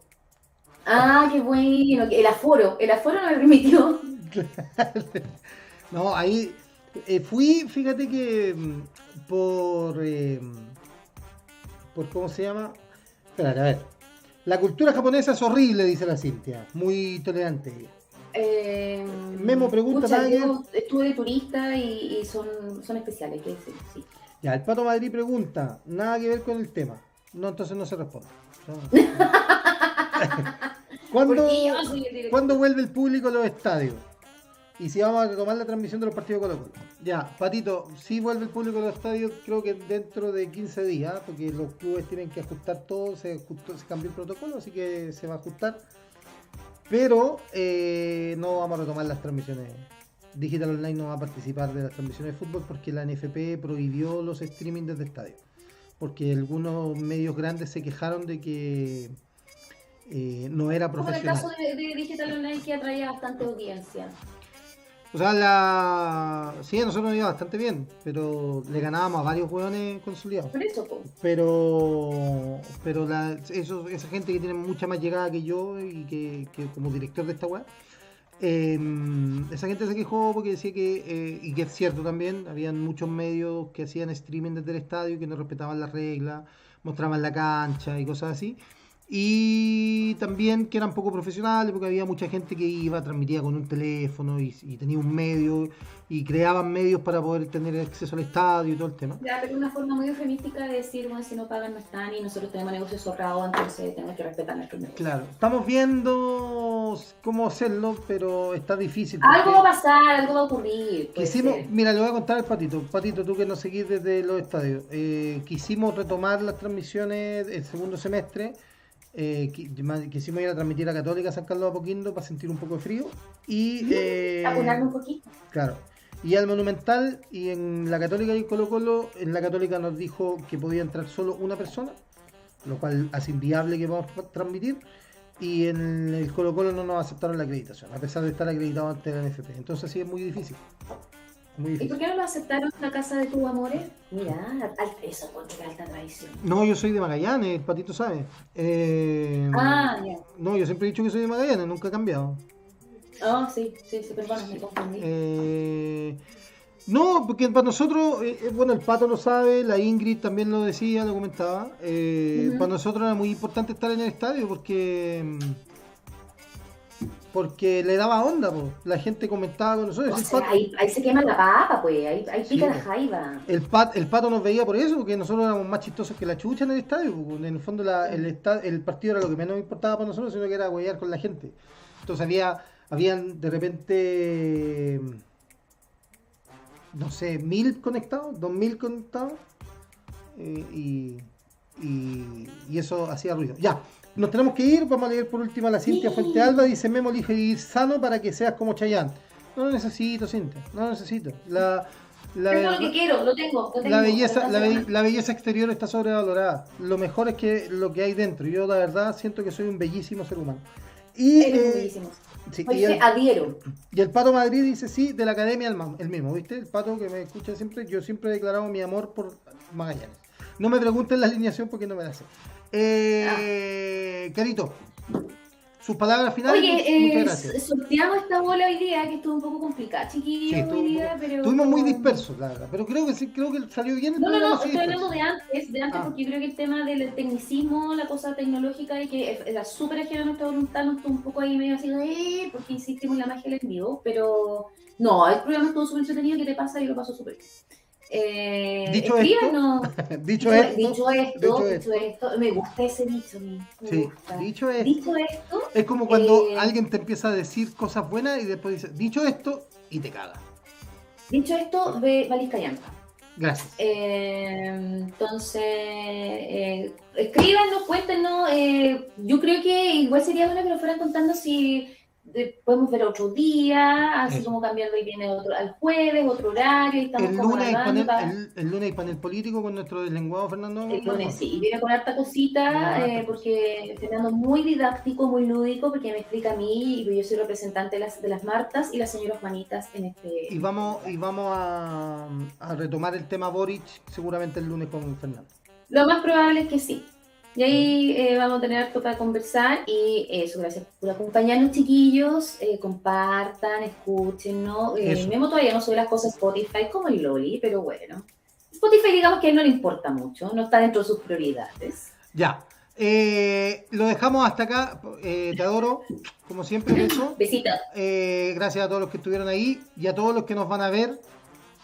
Ah, qué bueno. El aforo, el aforo no me permitió. No, ahí eh, fui, fíjate que mm, por, eh, por, ¿cómo se llama? Espérate, a ver. La cultura japonesa es horrible, dice la Cintia. Muy tolerante ella. Eh, Memo pregunta, yo estuve de turista y, y son, son especiales, que decir, sí. Ya, el Pato Madrid pregunta, nada que ver con el tema. No, entonces no se responde. No. ¿Cuándo. ¿Cuándo vuelve el público a los estadios? Y si vamos a retomar la transmisión de los partidos de Colo Colo. Ya, Patito, si vuelve el público a los estadios, creo que dentro de 15 días, porque los clubes tienen que ajustar todo, se, ajustó- se cambió el protocolo, así que se va a ajustar. Pero eh, no vamos a retomar las transmisiones. Digital Online no va a participar de las transmisiones de fútbol porque la NFP prohibió los streaming desde estadio. Porque algunos medios grandes se quejaron de que eh, no era Como en el profesional. caso de, de Digital Online que atraía bastante audiencia. O sea, la... sí, a nosotros nos iba bastante bien, pero le ganábamos a varios hueones consolidados. Por eso, po. Pero pero la, eso, esa gente que tiene mucha más llegada que yo y que, que como director de esta web, esa gente se quejó porque decía que, eh, y que es cierto también, habían muchos medios que hacían streaming desde el estadio que no respetaban las reglas, mostraban la cancha y cosas así. Y también que eran poco profesionales porque había mucha gente que iba, transmitía con un teléfono y, y tenía un medio y creaban medios para poder tener acceso al estadio y todo el tema. Ya, pero una forma muy eufemística de decir, bueno, si no pagan no están y nosotros tenemos negocios cerrados, entonces tenemos que respetar nuestros negocios. Claro, estamos viendo cómo hacerlo, pero está difícil. Algo va a pasar, algo va a ocurrir. Quisimos, ser. mira, le voy a contar al Patito. Patito, tú que nos seguís desde los estadios. eh, quisimos retomar las transmisiones el segundo semestre. Eh, quisimos ir a transmitir a Católica San Carlos de Apoquindo para sentir un poco de frío. Y, eh, un poquito. claro, y al Monumental y en la Católica y en Colo Colo, en la Católica nos dijo que podía entrar solo una persona, lo cual hace inviable que podamos tra- transmitir. Y en el Colo Colo no nos aceptaron la acreditación, a pesar de estar acreditado ante la NFP. Entonces sí es muy difícil. Muy ¿Y por qué no lo aceptaron en la casa de tus amores? Mira, eso contra alta traición. No, yo soy de Magallanes, el patito sabe. Eh, Ah, ya. No, yo siempre he dicho que soy de Magallanes, nunca he cambiado. Oh, sí, sí, sí, perdón, me confundí. Eh, no, porque para nosotros, eh, bueno, el pato lo sabe, la Ingrid también lo decía, lo comentaba. Para nosotros era muy importante estar en el estadio porque. Porque le daba onda, po. la gente comentaba con nosotros. o el, sea, pato, ahí, ahí se quema la papa, pues, ahí, ahí Sí, pica la pues. jaiba. el, pat- el pato nos veía por eso, porque nosotros éramos más chistosos que la chucha en el estadio. po. En el fondo, la- el, esta- el partido era lo que menos importaba para nosotros, sino que era huellar con la gente. Entonces había, habían de repente, no sé, mil conectados, dos mil conectados, eh, y, y, y eso hacía ruido. Ya, nos tenemos que ir, vamos a leer por último a la Cintia Sí. Fuente Alba, dice Memo elige ir sano para que seas como Chayanne. No lo necesito, Cintia, no lo necesito. La, la, Tengo lo que quiero, lo tengo, lo tengo. la belleza, la, be- Entonces, la belleza exterior está sobrevalorada. Lo mejor es que lo que hay dentro. Yo la verdad siento que soy un bellísimo ser humano. Y, eres eh, bellísimo. sí, Oye, y, el, adhiero. y el Pato Madrid dice sí, de la academia el mismo, ¿viste? El Pato que me escucha siempre, yo siempre he declarado mi amor por Magallanes. No me pregunten la alineación porque no me la sé. Eh, Carito, sus palabras finales. Oye, eh, sorteamos esta bola hoy día que estuvo un poco complicada, chiquillos, Sí, hoy día, pero... Estuvimos muy dispersos, la verdad. Pero creo que sí, creo que salió bien el No, no, no, estoy hablando de antes, de antes Ah. porque yo creo que el tema del tecnicismo, la cosa tecnológica y que era súper ajena nuestra voluntad, nos estuvo un poco ahí medio así, eh, porque insistimos en la magia del vivo, pero no, el programa estuvo súper entretenido, ¿qué te pasa? Yo lo paso súper bien. Eh, Dicho esto, dicho esto, dicho esto, me gusta ese dicho, me Sí, gusta. dicho esto. Dicho esto, Es como cuando Eh, alguien te empieza a decir cosas buenas y después dice, dicho esto, y te caga. dicho esto, ve Yanta. Gracias. Eh, entonces, eh, escríbanos, cuéntenos. eh, yo creo que igual sería bueno que nos fueran contando si podemos ver otro día, así Eso. como cambiarlo y viene otro, al jueves, otro horario. Y estamos El lunes, hay panel, el, el lunes hay panel político con nuestro deslenguado Fernando. el lunes sí, y viene con harta cosita, eh, porque Fernando es muy didáctico, muy lúdico, porque me explica a mí, y yo soy representante de las, de las Martas y las señoras Juanitas en este... Y vamos, y vamos a, a retomar el tema Boric seguramente el lunes con Fernando. Lo más probable es que sí. Y ahí eh, vamos a tener harto para conversar y eso, gracias por acompañarnos chiquillos, eh, compartan, escuchen, ¿no? Eh. Memo todavía no sube las cosas Spotify como el Loli, pero bueno. Spotify digamos que a él no le importa mucho, no está dentro de sus prioridades. Ya. Eh, lo dejamos hasta acá. Eh, te adoro, como siempre, beso. Besitos. Eh, gracias a todos los que estuvieron ahí y a todos los que nos van a ver.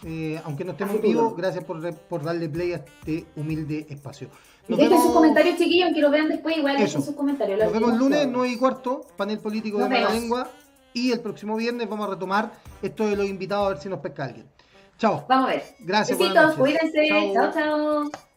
eh, aunque no estemos A en futuro. vivo, gracias por, por darle play a este humilde espacio. Nos Dejen vemos- sus comentarios chiquillos, aunque lo vean después, igual dejen sus comentarios. Nos vemos el lunes, todos. 9 y cuarto, panel político Nos de vemos. lengua. Y el próximo viernes vamos a retomar esto de los invitados a ver si nos pesca alguien. Chao. Vamos a ver. Gracias. Besitos, cuídense. Chao. chao. chao.